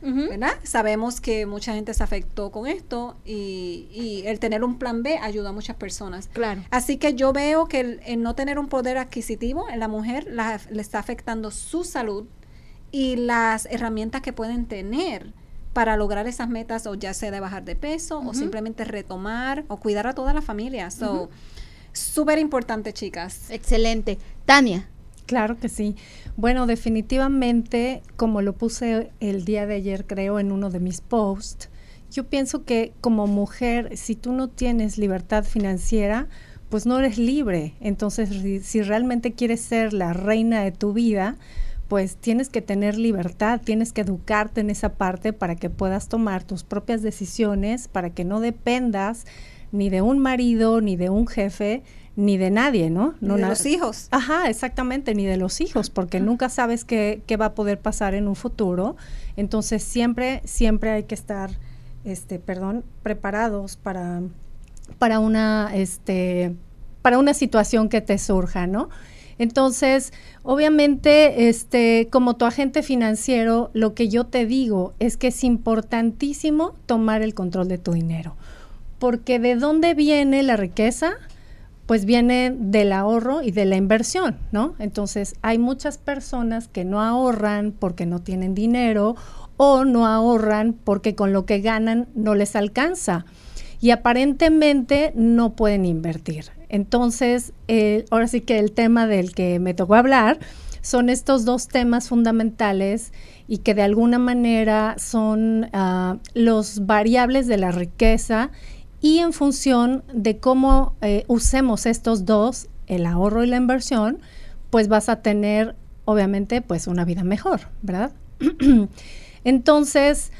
¿verdad? Sabemos que mucha gente se afectó con esto y, y el tener un plan B ayuda a muchas personas. Claro. Así que yo veo que el, el no tener un poder adquisitivo en la mujer la- le está afectando su salud y las herramientas que pueden tener para lograr esas metas o ya sea de bajar de peso o simplemente retomar o cuidar a toda la familia. So, súper importante, chicas. Excelente. Tania. Claro que sí. Bueno, definitivamente, como lo puse el día de ayer, creo, en uno de mis posts, yo pienso que como mujer, si tú no tienes libertad financiera, pues no eres libre. Entonces, si, si realmente quieres ser la reina de tu vida, pues tienes que tener libertad, tienes que educarte en esa parte para que puedas tomar tus propias decisiones, para que no dependas ni de un marido, ni de un jefe, ni de nadie, ¿no? Ni no de na- los hijos. Ajá, exactamente, ni de los hijos, porque nunca sabes qué, qué va a poder pasar en un futuro. Entonces siempre, siempre hay que estar, este, perdón, preparados para, para una, este, para una situación que te surja, ¿no? Entonces, obviamente, este, como tu agente financiero, lo que yo te digo es que es importantísimo tomar el control de tu dinero. Porque de dónde viene la riqueza, pues viene del ahorro y de la inversión, ¿no? Entonces, hay muchas personas que no ahorran porque no tienen dinero o no ahorran porque con lo que ganan no les alcanza y aparentemente no pueden invertir. Entonces, eh, ahora sí que el tema del que me tocó hablar son estos dos temas fundamentales y que de alguna manera son ah, los variables de la riqueza y en función de cómo eh, usemos estos dos, el ahorro y la inversión, pues vas a tener obviamente pues una vida mejor, ¿verdad? Entonces,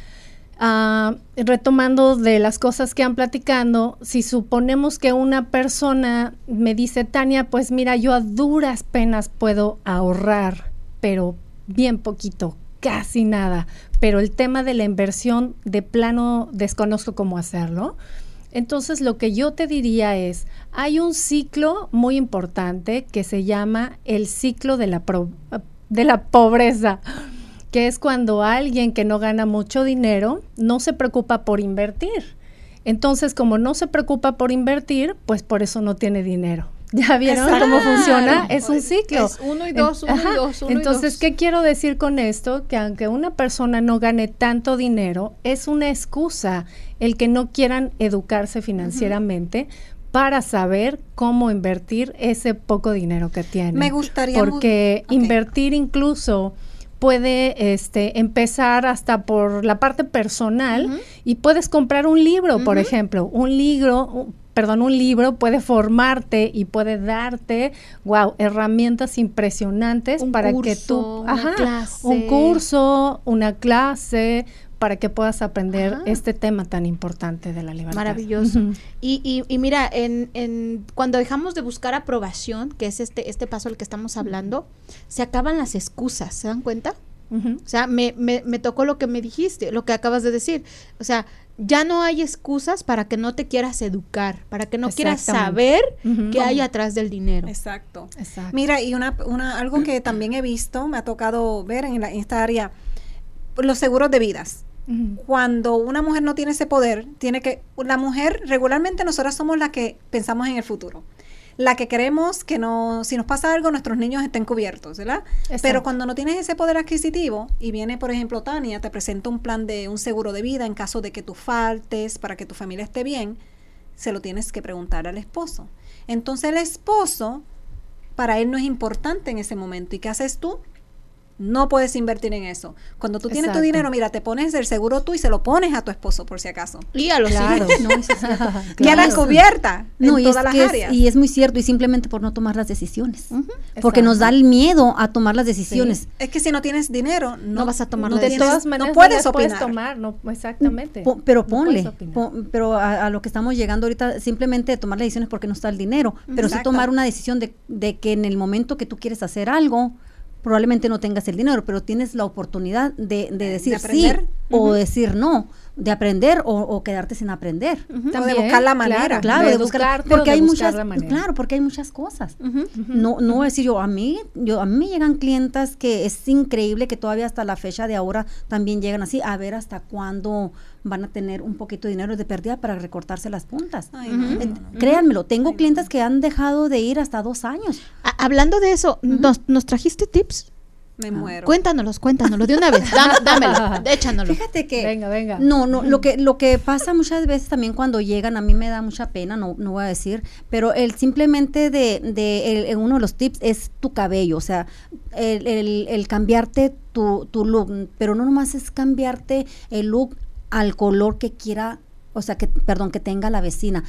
ah, retomando de las cosas que han platicando, si suponemos que una persona me dice, Tania, pues mira, yo a duras penas puedo ahorrar, pero bien poquito, casi nada, pero el tema de la inversión de plano desconozco cómo hacerlo. Entonces lo que yo te diría es, hay un ciclo muy importante que se llama el ciclo de la, de la pobreza, que es cuando alguien que no gana mucho dinero no se preocupa por invertir. Entonces, como no se preocupa por invertir, pues por eso no tiene dinero. ¿Ya vieron Exacto. cómo funciona? Es un ciclo. Es uno y dos, uno y dos, uno y Entonces, dos. ¿qué quiero decir con esto? Que aunque una persona no gane tanto dinero, es una excusa el que no quieran educarse financieramente para saber cómo invertir ese poco dinero que tienen. Me gustaría Porque invertir incluso puede este empezar hasta por la parte personal y puedes comprar un libro, por ejemplo, un libro, perdón, un libro puede formarte y puede darte, wow, herramientas impresionantes Un para que tú, una clase. un curso, una clase para que puedas aprender Ajá. este tema tan importante de la libertad. Maravilloso. Y, y, y mira, en, en, cuando dejamos de buscar aprobación, que es este, este paso al que estamos hablando, se acaban las excusas, ¿se dan cuenta? O sea, me, me, me tocó lo que me dijiste, lo que acabas de decir. O sea, ya no hay excusas para que no te quieras educar, para que no quieras saber qué hay atrás del dinero. Exacto. Exacto. Mira, y una, una, algo que también he visto, me ha tocado ver en, la- en esta área, los seguros de vidas. Cuando una mujer no tiene ese poder, tiene que, la mujer, regularmente nosotras somos las que pensamos en el futuro. La que queremos que no, si nos pasa algo, nuestros niños estén cubiertos, ¿verdad? Exacto. Pero cuando no tienes ese poder adquisitivo y viene, por ejemplo, Tania, te presenta un plan de un seguro de vida en caso de que tú faltes para que tu familia esté bien, se lo tienes que preguntar al esposo. Entonces el esposo, para él no es importante en ese momento. ¿Y qué haces tú? No puedes invertir en eso. Cuando tú tienes tu dinero, mira, te pones el seguro tú y se lo pones a tu esposo por si acaso. Y a los Claro, hijos. no, eso es cierto. Ya la Claro. cubierta No, en y es, todas las que es- áreas. y es muy cierto, y simplemente por no tomar las decisiones. Porque nos da el miedo a tomar las decisiones. es que si no tienes dinero, no, No vas a tomar no la de tienes- todas maneras no no puedes las puedes tomar, no, exactamente. Po- pero No ponle, pero a, a lo que estamos llegando ahorita, simplemente tomar las decisiones porque no está el dinero, pero sí Exacto. tomar una decisión de, de que en el momento que tú quieres hacer algo, probablemente no tengas el dinero, pero tienes la oportunidad de, de decir sí aprender. o decir no, de aprender o, o quedarte sin aprender. O de buscar la manera. Claro, de, buscar, porque de hay buscar muchas, la manera. claro, porque hay muchas cosas. Ujú. No, no voy a decir yo, a mí, yo, a mí llegan clientas que es increíble que todavía hasta la fecha de ahora también llegan así, a ver hasta cuándo van a tener un poquito de dinero de pérdida para recortarse las puntas. Ay, no, no, no. Créanmelo, tengo clientes que han dejado de ir hasta dos años. A- hablando de eso, ¿nos, ¿nos trajiste tips? Me muero. Cuéntanos, cuéntanos de una vez. Dá- dámelo, échanoslo. Fíjate que Venga, venga. No, no, lo que lo que pasa muchas veces también cuando llegan, a mí me da mucha pena, no, no voy a decir, pero el simplemente de, de el- el- uno de los tips es tu cabello, o sea, el, el- el cambiarte tu, tu look, pero no nomás es cambiarte el look al color que quiera, o sea, que, perdón, que tenga la vecina.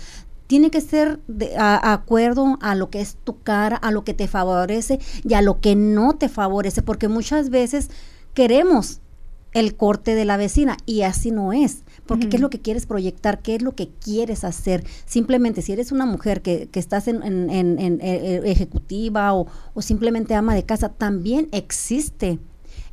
Tiene que ser de a- a acuerdo a lo que es tu cara, a lo que te favorece y a lo que no te favorece, porque muchas veces queremos el corte de la vecina y así no es. Porque ¿qué es lo que quieres proyectar? ¿Qué es lo que quieres hacer? Simplemente si eres una mujer que, que estás en, en- en- en, eh, ejecutiva o, o simplemente ama de casa, también existe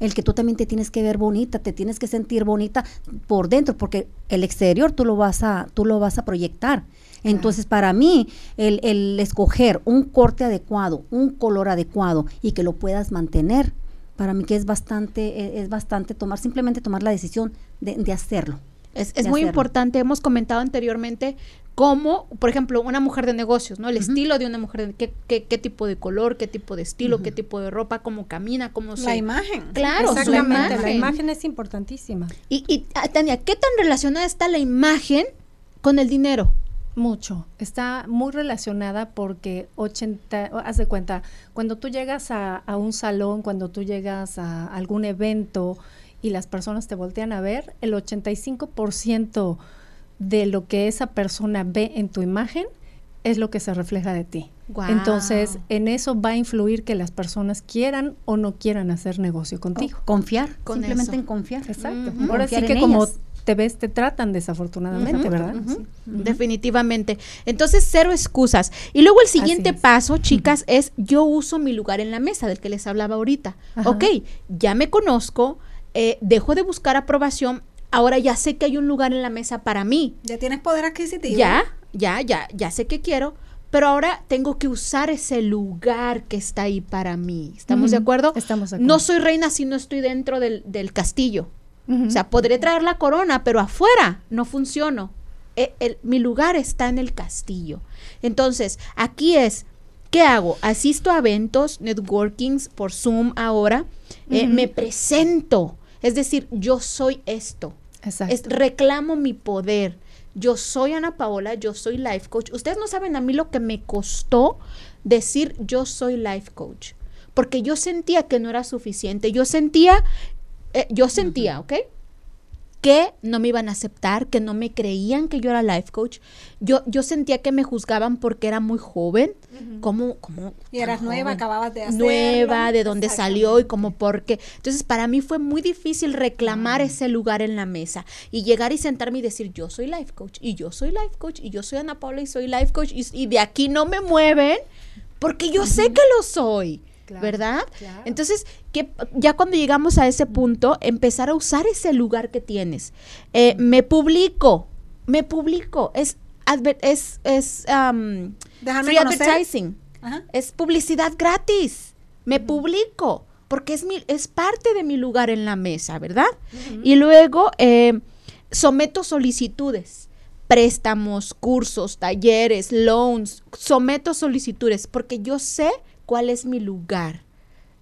el que tú también te tienes que ver bonita, te tienes que sentir bonita por dentro, porque el exterior tú lo vas a, tú lo vas a proyectar. Entonces, para mí, el, el escoger un corte adecuado, un color adecuado y que lo puedas mantener, para mí que es bastante, eh, es bastante tomar, simplemente tomar la decisión de, de hacerlo. Es, es muy hacerlo. importante, hemos comentado anteriormente cómo, por ejemplo, una mujer de negocios, ¿no? El estilo de una mujer, de- qué, qué, qué tipo de color, qué tipo de estilo, qué tipo de ropa, cómo camina, cómo se... La imagen. Claro, Exactamente, la imagen. imagen es importantísima. Y, y ah, Tania, ¿qué tan relacionada está la imagen con el dinero? Mucho. Está muy relacionada porque 80, o- haz de cuenta, cuando tú llegas a, a un salón, cuando tú llegas a algún evento y las personas te voltean a ver, el 85% de lo que esa persona ve en tu imagen es lo que se refleja de ti. Entonces, en eso va a influir que las personas quieran o no quieran hacer negocio contigo. Confiar, Con simplemente eso. en confiar. Exacto. Ujú. Ahora Confiar sí que como ellas. te ves, te tratan desafortunadamente, ¿verdad? Sí. Definitivamente. Entonces, cero excusas. Y luego el siguiente paso, chicas, es yo uso mi lugar en la mesa, del que les hablaba ahorita. Ajá. Ok, ya me conozco, eh, dejo de buscar aprobación, ahora ya sé que hay un lugar en la mesa para mí. Ya tienes poder adquisitivo. Ya, ya, ya, ya sé que quiero, pero ahora tengo que usar ese lugar que está ahí para mí. ¿Estamos de acuerdo? estamos de No acuerdo. soy reina si no estoy dentro del, del castillo. O sea, podré traer la corona, pero afuera no funciono. E- el- mi lugar está en el castillo. Entonces, aquí es, ¿qué hago? Asisto a eventos, networkings por Zoom ahora, eh, me presento, es decir, yo soy esto, Exacto. es- reclamo mi poder. Yo soy Ana Paola, yo soy life coach. Ustedes no saben a mí lo que me costó decir yo soy life coach, porque yo sentía que no era suficiente. Yo sentía, eh, yo sentía, ¿ok? Que no me iban a aceptar, que no me creían que yo era life coach. Yo, yo sentía que me juzgaban porque era muy joven. como como Y eras nueva, acababas de hacerlo. Nueva, de dónde salió y como por qué. Entonces, para mí fue muy difícil reclamar ese lugar en la mesa y llegar y sentarme y decir, yo soy life coach y yo soy life coach y yo soy Ana Paula y soy life coach y, y de aquí no me mueven porque yo sé que lo soy. Claro, ¿Verdad? claro. Entonces, que ya cuando llegamos a ese punto, empezar a usar ese lugar que tienes. Eh, me publico, me publico. Es, adver- es, es um, free conocer. advertising. Ajá. Es publicidad gratis. Me publico porque es, mi, es parte de mi lugar en la mesa, ¿verdad? Y luego eh, someto solicitudes, préstamos, cursos, talleres, loans, someto solicitudes porque yo sé cuál es mi lugar.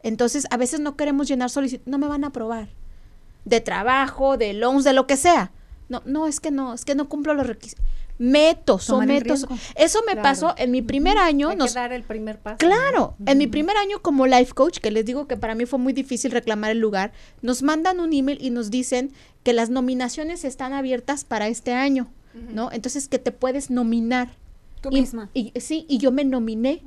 Entonces, a veces no queremos llenar solicitudes, no me van a aprobar. De trabajo, de loans, de lo que sea. No, no, es que no, es que no cumplo los requisitos. Meto, someto. Eso me Claro. pasó en mi primer año. Hay nos- que dar el primer paso. Claro, ¿no? en mi primer año como life coach, que les digo que para mí fue muy difícil reclamar el lugar, nos mandan un email y nos dicen que las nominaciones están abiertas para este año, ¿no? Entonces que te puedes nominar. Tú y, misma. y- sí, y yo me nominé.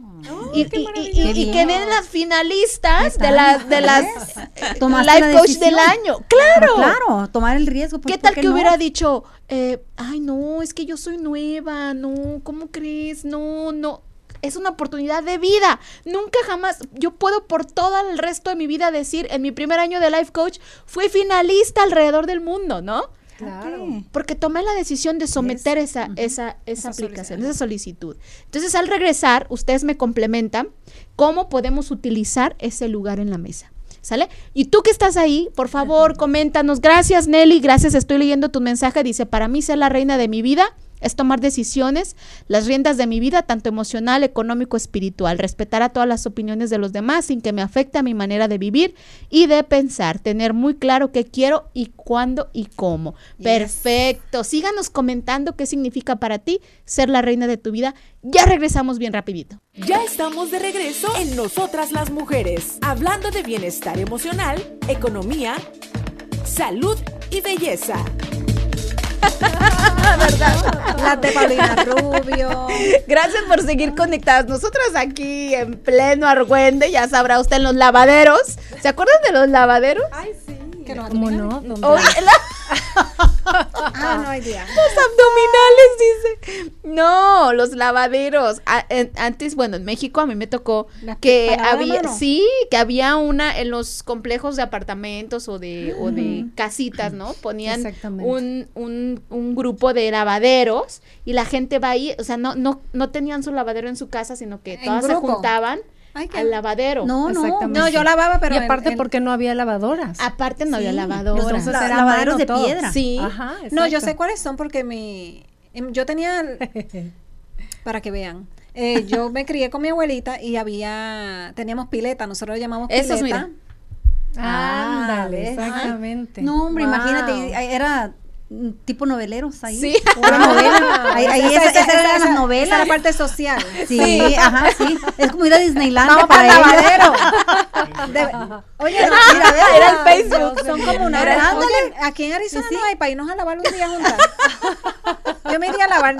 Y, qué y- y- maravilla. y- Qué y bien. quedé en las finalistas de, las de las life la coach del año. Claro. Claro, tomar el riesgo. pues, ¿Qué ¿por tal que no? hubiera dicho, eh, ay, no, es que yo soy nueva, no, ¿cómo crees? No, no. Es una oportunidad de vida. Nunca jamás, yo puedo por todo el resto de mi vida decir, en mi primer año de Life Coach, fui finalista alrededor del mundo, ¿no? Claro. Porque tomé la decisión de someter esa, esa, esa aplicación, esa solicitud. Entonces, al regresar, ustedes me complementan cómo podemos utilizar ese lugar en la mesa. ¿Sale? Y tú que estás ahí, por favor, coméntanos. Gracias, Nelly. Gracias, estoy leyendo tu mensaje. Dice, para mí ser la reina de mi vida es tomar decisiones, las riendas de mi vida, tanto emocional, económico, espiritual, respetar a todas las opiniones de los demás sin que me afecte a mi manera de vivir y de pensar, tener muy claro qué quiero y cuándo y cómo. Perfecto. Síganos comentando qué significa para ti ser la reina de tu vida. Ya regresamos bien rapidito. Ya estamos de regreso en Nosotras las Mujeres, hablando de bienestar emocional, economía, salud y belleza. Las de Paulina Rubio. Gracias por seguir conectadas. Nosotras aquí en pleno Argüende, ya sabrá usted en los lavaderos. ¿Se acuerdan de los lavaderos? Que nos ¿Cómo no? ¿Dónde? Oye, la- Ah, no hay día. los abdominales, dice. No, los lavaderos. A- en- antes, bueno, en México a mí me tocó que había, sí, que había una en los complejos de apartamentos o de, o de casitas, ¿no? Ponían un, un, un grupo de lavaderos y la gente va ahí, o sea, no, no, no tenían su lavadero en su casa, sino que todas se juntaban Ay, al lavadero. No, no. Exactamente. No, yo lavaba, pero y en- aparte en- porque no había lavadoras. Aparte no había Sí, lavadora. Entonces la- era a lavaderos mano de todo. piedra. Sí. Ajá, No, yo sé cuáles son porque mi... em, Yo tenía... Para que vean. Eh, yo me crié con mi abuelita y había... Teníamos pileta, nosotros le llamamos pileta. Esos, mira. Ándale, ¿ves? exactamente. No, hombre, Wow. imagínate, era tipo noveleros ahí. Sí. Pura novela. Ahí, ahí Esa- esa, es la parte social. Sí, ajá, sí. Es como ir a Disneylandia Vamos para para. De- Oye, no, Mira, ve, Era el Facebook. Son como una. Oye, aquí en Arizona no hay para irnos a lavar un día juntas. Yo me iría a lavar.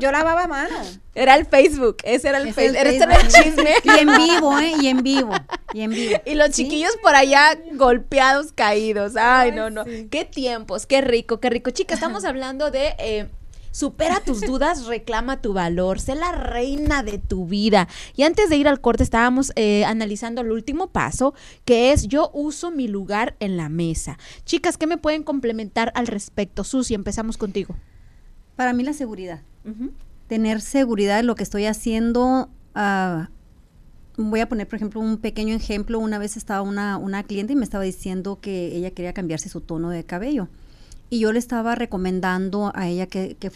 Yo lavaba a mano. Era el Facebook, ese era el es Facebook, el ese era el Facebook. chisme. Y en vivo, ¿eh? Y en vivo. Y en vivo. Y los chiquillos por allá golpeados, caídos. Ay, no, no. Qué tiempos, qué rico, qué rico. Chica, estamos hablando de eh, supera tus dudas, reclama tu valor, sé la reina de tu vida. Y antes de ir al corte estábamos eh, analizando el último paso, que es yo uso mi lugar en la mesa. Chicas, ¿qué me pueden complementar al respecto? Susi, empezamos contigo. Para mí la seguridad. Ujú. Tener seguridad de lo que estoy haciendo. ah, voy a poner, por ejemplo, un pequeño ejemplo. Una vez estaba una, una cliente y me estaba diciendo que ella quería cambiarse su tono de cabello. y yo le estaba recomendando a ella que, que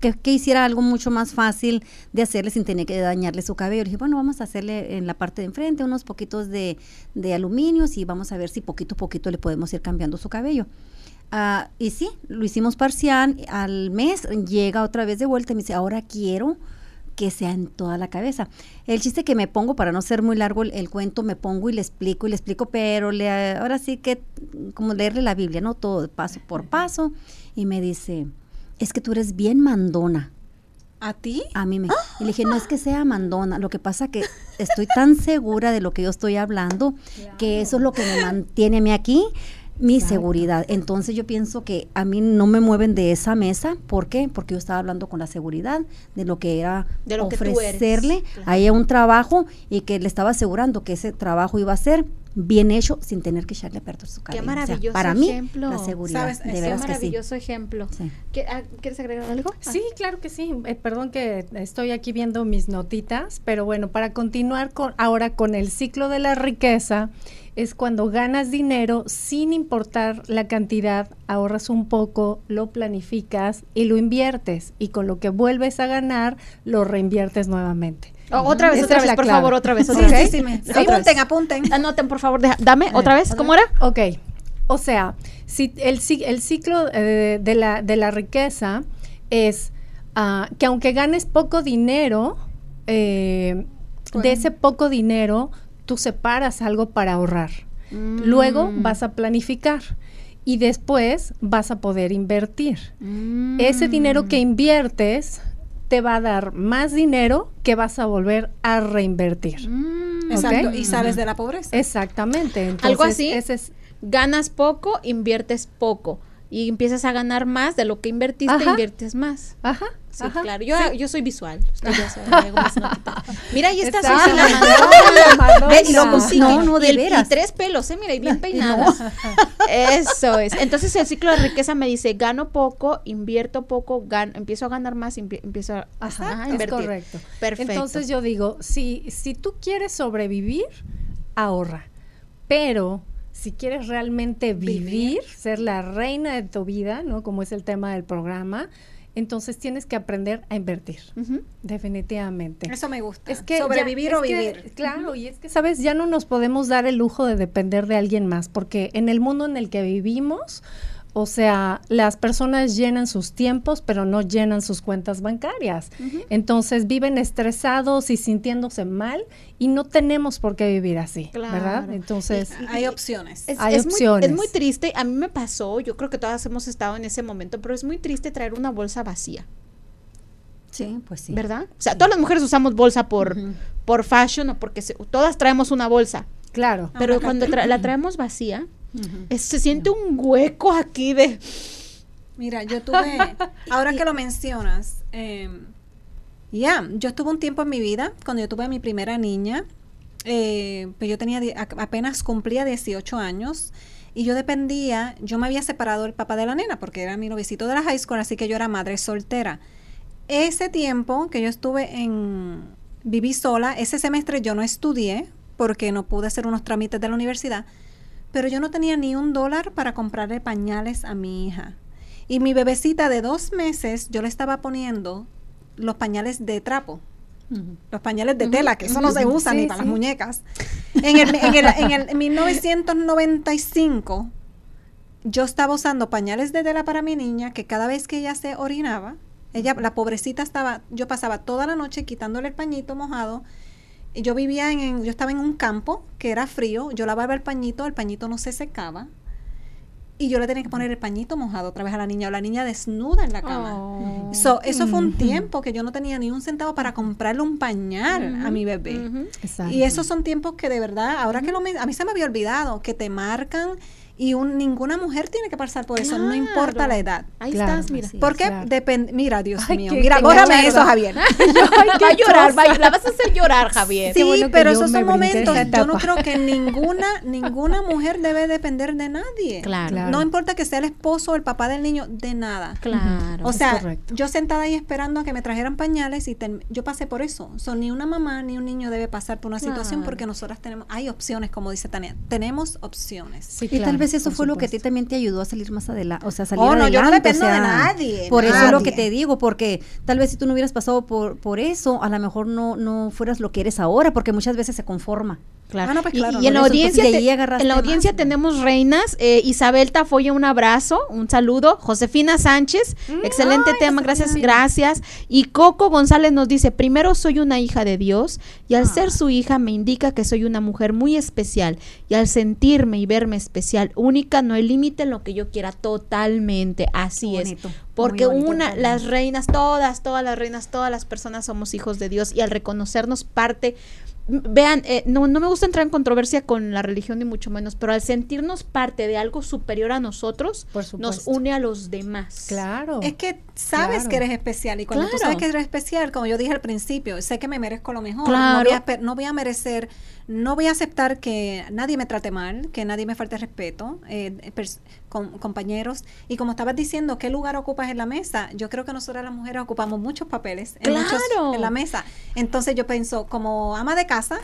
que, que hiciera algo mucho más fácil de hacerle sin tener que dañarle su cabello. Le dije, bueno, vamos a hacerle en la parte de enfrente unos poquitos de, de aluminios y vamos a ver si poquito a poquito le podemos ir cambiando su cabello. Ah, y sí, lo hicimos parcial. Al mes llega otra vez de vuelta y me dice, ahora quiero que sea en toda la cabeza. El chiste que me pongo, para no ser muy largo el, el cuento, me pongo y le explico y le explico, pero le, ahora sí que como leerle la Biblia, ¿no? Todo paso por paso. Y me dice, es que tú eres bien mandona. ¿A ti? A mí me. Y le dije, no es que sea mandona, lo que pasa que estoy tan segura de lo que yo estoy hablando, que eso es lo que me mantiene a mí aquí, mi seguridad. Entonces yo pienso que a mí no me mueven de esa mesa. ¿Por qué? Porque yo estaba hablando con la seguridad de lo que era De lo que ofrecerle a ella un trabajo y que le estaba asegurando que ese trabajo iba a ser bien hecho sin tener que echarle a perder su cabello. O sea, maravilloso para mí, ejemplo. la seguridad. ¿Sabes? De Qué Qué veras que sí. maravilloso ejemplo. Sí. ¿Qué- ah, ¿Quieres agregar algo? Ah. Sí, claro que sí. Eh, perdón que estoy aquí viendo mis notitas, pero bueno, para continuar con ahora con el ciclo de la riqueza es cuando ganas dinero sin importar la cantidad, ahorras un poco, lo planificas y lo inviertes y con lo que vuelves a ganar lo reinviertes nuevamente. Oh, otra vez, otra vez, por clave. favor, otra vez. Sí, Otra sí, vez. sí, me- Otra apunten, apunten. Anoten, por favor, deja- dame otra vez. ¿Cómo era? Ok, o sea, si el, el ciclo eh, de, la, de la riqueza es ah, que aunque ganes poco dinero, eh, de ese poco dinero tú separas algo para ahorrar. Luego vas a planificar y después vas a poder invertir. Ese dinero que inviertes te va a dar más dinero que vas a volver a reinvertir. Exacto. Ok. Y sales de la pobreza. Exactamente. Entonces, Algo así. Ese es, Ganas poco, inviertes poco. Y empiezas a ganar más de lo que invertiste, Ajá. inviertes más. ajá. Sí, ajá, claro. Yo, sí. yo soy visual. Usted ya sabe. Mira, ahí está. Susi la. Ve, y No, consigue. no, no, de y, veras. y tres pelos, ¿eh? Mira, y bien peinadas. Eso es. Entonces el ciclo de riqueza me dice, gano poco, invierto poco, gan- empiezo a ganar más, empie- empiezo a Ajá, ajá, es invertir. correcto. Perfecto. Entonces yo digo, si, si tú quieres sobrevivir, ahorra. Pero si quieres realmente vivir, ser la reina de tu vida, ¿no? Como es el tema del programa, entonces tienes que aprender a invertir. Definitivamente. Eso me gusta. Es que ya- Sobrevivir o que, vivir. claro, y es que, ¿sabes? Ya no nos podemos dar el lujo de depender de alguien más, porque en el mundo en el que vivimos, o sea, las personas llenan sus tiempos, pero no llenan sus cuentas bancarias. Entonces viven estresados y sintiéndose mal y no tenemos por qué vivir así, ¿verdad? Claro. Entonces, Hay opciones. Es, Hay es muy, opciones. es muy triste, a mí me pasó, yo creo que todas hemos estado en ese momento, pero es muy triste traer una bolsa vacía, Sí, pues sí. ¿verdad? O sea, todas las mujeres usamos bolsa por, por fashion o porque se- todas traemos una bolsa, claro. pero cuando tra- la traemos vacía, es- se siente un hueco aquí de... Mira, yo tuve, ahora que lo mencionas, em, ya, yo estuve un tiempo en mi vida, cuando yo tuve a mi primera niña, eh, pues yo tenía, apenas cumplía 18 años y yo dependía, yo me había separado del papá de la nena porque era mi noviecito de la high school, así que yo era madre soltera. Ese tiempo que yo estuve en, viví sola, ese semestre yo no estudié porque no pude hacer unos trámites de la universidad, pero yo no tenía ni un dólar para comprarle pañales a mi hija. Y mi bebecita de dos meses, yo le estaba poniendo los pañales de trapo, los pañales de tela, que eso no se usa Sí, ni para sí. las muñecas. En el, en, el, en el 1995, yo estaba usando pañales de tela para mi niña, que cada vez que ella se orinaba, ella, la pobrecita estaba, yo pasaba toda la noche quitándole el pañito mojado. Yo vivía en, yo estaba en un campo que era frío, yo lavaba el pañito, el pañito no se secaba. Y yo le tenía que poner el pañito mojado otra vez a la niña, o la niña desnuda en la cama. Oh. So, eso fue un tiempo que yo no tenía ni un centavo para comprarle un pañal a mi bebé. Y esos son tiempos que de verdad, ahora que lo a mí se me había olvidado, que te marcan y un, ninguna mujer tiene que pasar por eso, no importa la edad. Ahí Claro, estás, mira. Porque claro. depende, mira, Dios Ay, mío, qué- mira, bórrame mierda. eso, Javier. va a llorar, va a- la vas a hacer llorar, Javier. Sí, bueno que pero yo esos son momentos, yo no creo que ninguna, ninguna mujer debe depender de nadie. Claro. Claro. No importa que sea el esposo o el papá del niño, de nada. Claro. O sea, yo sentada ahí esperando a que me trajeran pañales y ten- yo pasé por eso. So, ni una mamá ni un niño debe pasar por una situación porque nosotras tenemos, hay opciones, como dice Tania, tenemos opciones. Sí, Y claro. tal vez eso por fue lo que a ti también te ayudó a salir más adelante, o sea, salir Oh, no, yo no adelante. o dependo de nadie, Por eso es lo que te digo, porque tal vez si tú no hubieras pasado por, por eso, a lo mejor no, no fueras lo que eres ahora, porque muchas veces se conforma. Claro. Ah, no, pues Y- claro, y, en no, la audiencia, te- en la audiencia más. tenemos reinas. eh, Isabel Tafoya, un abrazo, un saludo. Josefina Sánchez, excelente tema, gracias, gracias. Y Coco González nos dice, primero soy una hija de Dios y al ser su hija me indica que soy una mujer muy especial y al sentirme y verme especial, única, no hay límite en lo que yo quiera, totalmente, así es. Porque bonito. una, las reinas, todas, todas las reinas, todas las personas somos hijos de Dios y al reconocernos parte, vean, eh, no, no me gusta entrar en controversia con la religión ni mucho menos, pero al sentirnos parte de algo superior a nosotros, Por nos une a los demás. Claro. Es que sabes Claro. que eres especial y cuando tú Claro. sabes que eres especial, como yo dije al principio, sé que me merezco lo mejor. Claro. No, voy a, no voy a merecer, no voy a aceptar que nadie me trate mal, que nadie me falte respeto, eh, con, compañeros. Y como estabas diciendo, ¿qué lugar ocupas en la mesa? Yo creo que nosotras las mujeres ocupamos muchos papeles en, muchos- Claro. en la mesa. Entonces yo pienso, como ama de casa,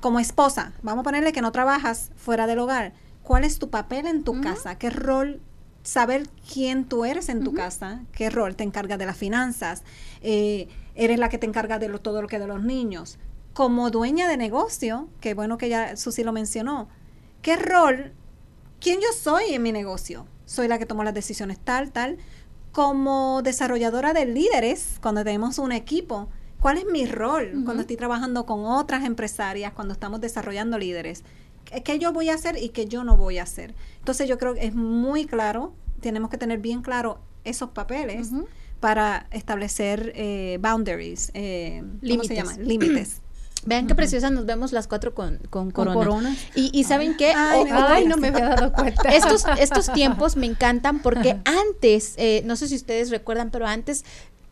como esposa, vamos a ponerle que no trabajas fuera del hogar. ¿Cuál es tu papel en tu casa? ¿Qué rol saber quién tú eres en tu casa, qué rol te encargas de las finanzas, eh, eres la que te encarga de lo- todo lo que de los niños. Como dueña de negocio, que bueno que ya Susi lo mencionó, ¿qué rol, quién yo soy en mi negocio? Soy la que tomo las decisiones tal, tal. Como desarrolladora de líderes, cuando tenemos un equipo, ¿cuál es mi rol cuando estoy trabajando con otras empresarias, cuando estamos desarrollando líderes? ¿Qué- ¿Qué yo voy a hacer y qué yo no voy a hacer? Entonces yo creo que es muy claro, tenemos que tener bien claro esos papeles para establecer eh, boundaries, eh, ¿cómo Límites. se llama? Límites. Vean qué preciosa nos vemos las cuatro con, con corona. Y, y ¿saben qué? Ay, no me había dado cuenta. estos, estos tiempos me encantan porque antes, eh, no sé si ustedes recuerdan, pero antes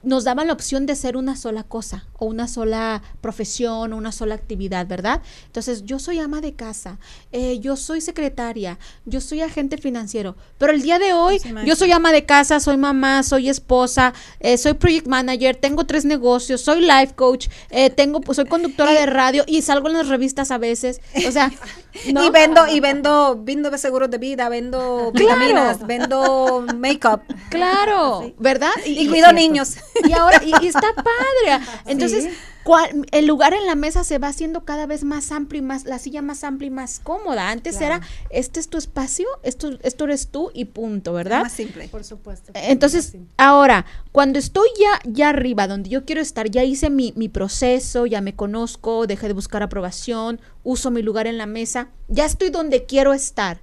nos daban la opción de ser una sola cosa o una sola profesión o una sola actividad, ¿verdad? Entonces, yo soy ama de casa, eh, yo soy secretaria, yo soy agente financiero, pero el día de hoy Sí, yo soy ama de casa, soy mamá, soy esposa, eh, soy project manager, tengo tres negocios, soy life coach, eh, tengo, pues, soy conductora de radio y salgo en las revistas a veces, o sea, ¿no? Y vendo, y vendo, vendo seguros de vida, vendo vitaminas, vendo makeup Claro, ¿verdad? y cuido niños. Y ahora, y, y está padre. Entonces, cuál- el lugar en la mesa se va haciendo cada vez más amplio y más, la silla más amplia y más cómoda. Antes era, este es tu espacio, esto, esto eres tú y punto, ¿verdad? Más simple. Por supuesto. Entonces, Sí. ahora, cuando estoy ya, ya arriba, donde yo quiero estar, ya hice mi, mi proceso, ya me conozco, dejé de buscar aprobación, uso mi lugar en la mesa, ya estoy donde quiero estar.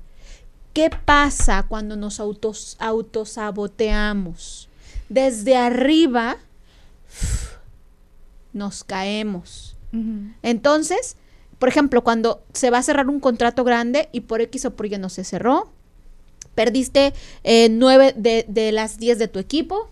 ¿Qué pasa cuando nos autos, autosaboteamos? Desde arriba nos caemos. Entonces, por ejemplo, cuando se va a cerrar un contrato grande y por X o por Y no se cerró, perdiste eh, nueve de, de las 10 de tu equipo,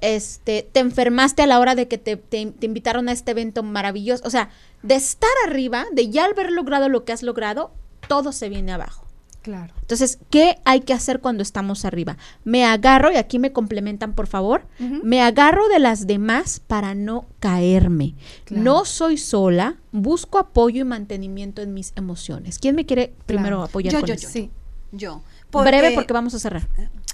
este, te enfermaste a la hora de que te, te- te invitaron a este evento maravilloso. O sea, de estar arriba, de ya haber logrado lo que has logrado, todo se viene abajo. Claro. Entonces, ¿qué hay que hacer cuando estamos arriba? Me agarro, y aquí me complementan, por favor, me agarro de las demás para no caerme. Claro. No soy sola, busco apoyo y mantenimiento en mis emociones. ¿Quién me quiere primero apoyar Yo, con yo, eso? yo. Sí. Yo. Breve porque vamos a cerrar.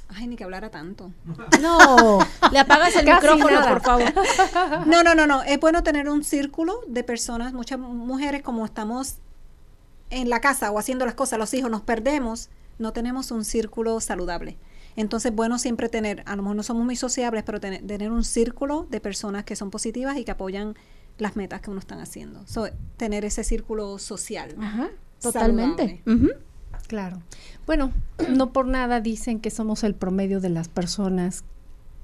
Ay, ni que hablara tanto. No, le apagas el micrófono, nada. por favor. No, no, no, no. Es bueno tener un círculo de personas, muchas mujeres como estamos en la casa o haciendo las cosas, los hijos nos perdemos, no tenemos un círculo saludable. Entonces, bueno siempre tener, a lo mejor no somos muy sociables, pero tener, tener un círculo de personas que son positivas y que apoyan las metas que uno están haciendo. So, tener ese círculo social. Ajá, totalmente. Claro. Bueno, no por nada dicen que somos el promedio de las personas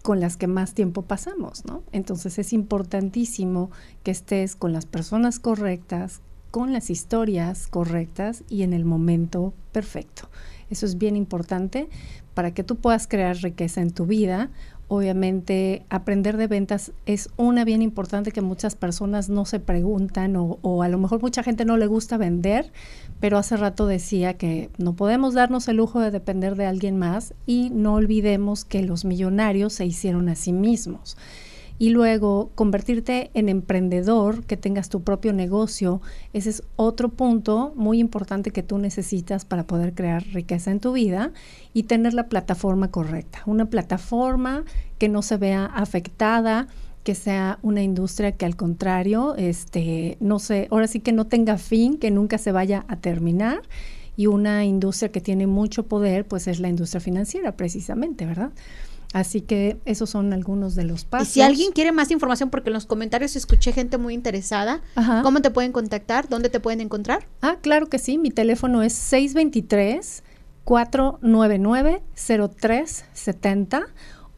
con las que más tiempo pasamos, ¿no? Entonces es importantísimo que estés con las personas correctas, con las historias correctas y en el momento perfecto. Eso es bien importante para que tú puedas crear riqueza en tu vida. Obviamente, aprender de ventas es una bien importante que muchas personas no se preguntan o, a lo mejor mucha gente no le gusta vender, pero hace rato decía que no podemos darnos el lujo de depender de alguien más y no olvidemos que los millonarios se hicieron a sí mismos. Y luego convertirte en emprendedor, que tengas tu propio negocio, ese es otro punto muy importante que tú necesitas para poder crear riqueza en tu vida y tener la plataforma correcta, una plataforma que no se vea afectada que sea una industria que al contrario, este, no sé, ahora sí que no tenga fin, que nunca se vaya a terminar y una industria que tiene mucho poder, pues es la industria financiera precisamente, ¿verdad? Así que esos son algunos de los pasos. Y si alguien quiere más información, porque en los comentarios escuché gente muy interesada, ¿cómo te pueden contactar? ¿Dónde te pueden encontrar? Ah, claro que sí. Mi teléfono es 623 499 0370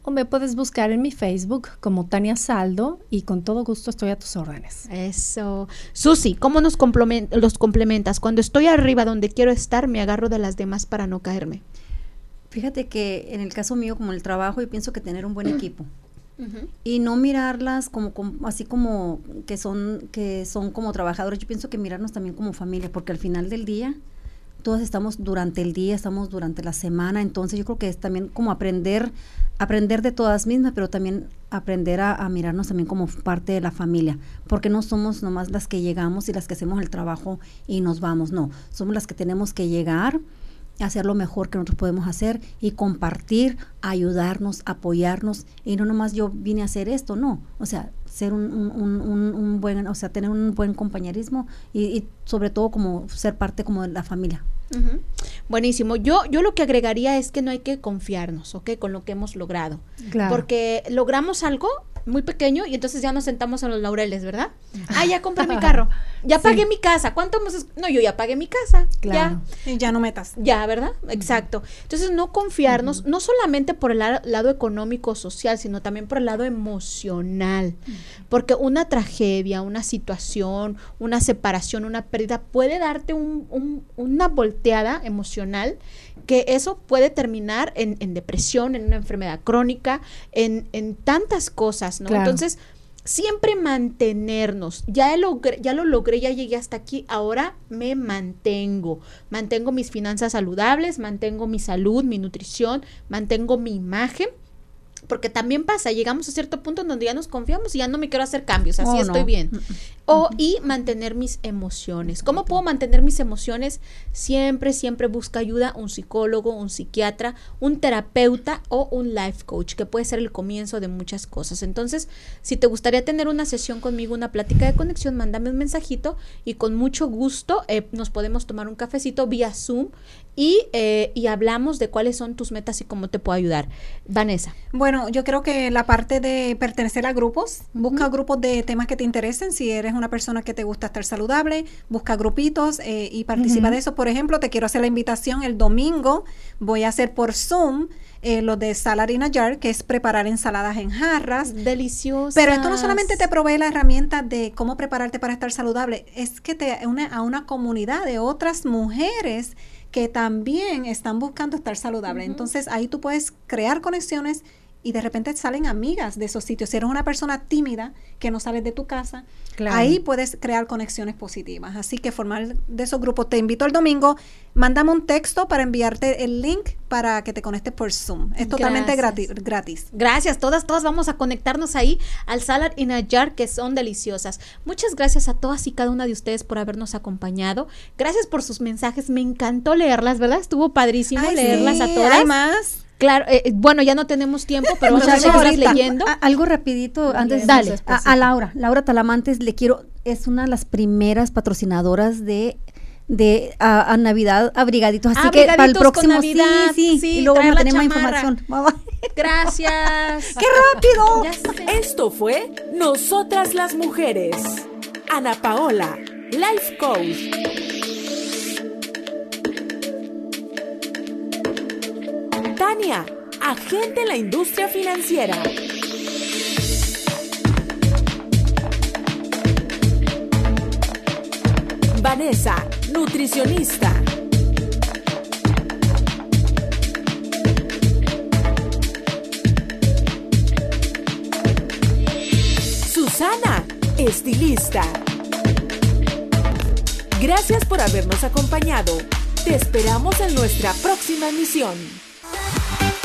o me puedes buscar en mi Facebook como Tania Saldo y con todo gusto estoy a tus órdenes. Eso. Susi, ¿cómo nos los complementas? Cuando estoy arriba donde quiero estar, me agarro de las demás para no caerme. Fíjate que en el caso mío, como el trabajo, yo pienso que tener un buen equipo. Y no mirarlas como, como, así como que son que son como trabajadores, yo pienso que mirarnos también como familia, porque al final del día todos estamos durante el día, estamos durante la semana, entonces yo creo que es también como aprender, aprender de todas mismas, pero también aprender a, mirarnos también como parte de la familia, porque no somos nomás las que llegamos y las que hacemos el trabajo y nos vamos, no, somos las que tenemos que llegar, hacer lo mejor que nosotros podemos hacer y compartir, ayudarnos, apoyarnos, y no nomás yo vine a hacer esto, no, o sea, ser un, un, un, buen, o sea, tener un buen compañerismo y, sobre todo como ser parte como de la familia. Buenísimo. Yo, yo lo que agregaría es que no hay que confiarnos, ¿ok? Con lo que hemos logrado. Porque logramos algo muy pequeño y entonces ya nos sentamos a los laureles, ¿verdad? Ah, ya compré mi carro, ya pagué mi casa. ¿Cuánto hemos? No, yo ya pagué mi casa. Claro. Ya. Y ya no metas. Ya, ¿verdad? Exacto. Entonces, no confiarnos, no solamente por el lado económico, social, sino también por el lado emocional. Porque una tragedia, una situación, una separación, una pérdida puede darte un, una volteada emocional que eso puede terminar en, en depresión, en una enfermedad crónica, en, en tantas cosas, ¿no? Entonces, siempre mantenernos. Ya, ya lo logré, ya llegué hasta aquí, ahora me mantengo. Mantengo mis finanzas saludables, mantengo mi salud, mi nutrición, mantengo mi imagen porque también pasa, llegamos a cierto punto en donde ya nos confiamos y ya no me quiero hacer cambios, así oh, estoy bien. O y mantener mis emociones. ¿Cómo puedo mantener mis emociones? Siempre, siempre busca ayuda un psicólogo, un psiquiatra, un terapeuta o un life coach, que puede ser el comienzo de muchas cosas. Entonces, si te gustaría tener una sesión conmigo, una plática de conexión, mándame un mensajito y con mucho gusto eh, nos podemos tomar un cafecito vía Zoom y, eh, y hablamos de cuáles son tus metas y cómo te puedo ayudar. Vanessa. Bueno, yo creo que la parte de pertenecer a grupos, busca grupos de temas que te interesen. Si eres una persona que te gusta estar saludable, busca grupitos eh, y participa de eso. Por ejemplo, te quiero hacer la invitación el domingo. Voy a hacer por Zoom. Eh, lo de Salarina Jar, que es preparar ensaladas en jarras. Delicioso. Pero esto no solamente te provee la herramienta de cómo prepararte para estar saludable, es que te une a una comunidad de otras mujeres que también están buscando estar saludable. Entonces ahí tú puedes crear conexiones y de repente salen amigas de esos sitios. Si eres una persona tímida que no sales de tu casa, ahí puedes crear conexiones positivas. Así que formar de esos grupos. Te invito el domingo, mándame un texto para enviarte el link para que te conectes por Zoom. Es totalmente gratis, gratis. Gracias, todas, todas vamos a conectarnos ahí al Salad in a Jar, que son deliciosas. Muchas gracias a todas y cada una de ustedes por habernos acompañado. Gracias por sus mensajes, me encantó leerlas, ¿verdad? Estuvo padrísimo leerlas a todas. Hay más. Claro, eh, eh, bueno, ya no tenemos tiempo, pero vamos a seguir leyendo. algo rapidito antes Dale. A, Laura, Laura Talamantes le quiero, es una de las primeras patrocinadoras de de a, Navidad abrigaditos, así que para el próximo Navidad, sí, sí, y luego vamos a tener más información. Gracias. ¡Qué rápido! Esto fue Nosotras las Mujeres. Ana Paola, Life Coach. Tania, agente en la industria financiera. Vanessa, nutricionista. Susana, estilista. Gracias por habernos acompañado. Te esperamos en nuestra próxima emisión.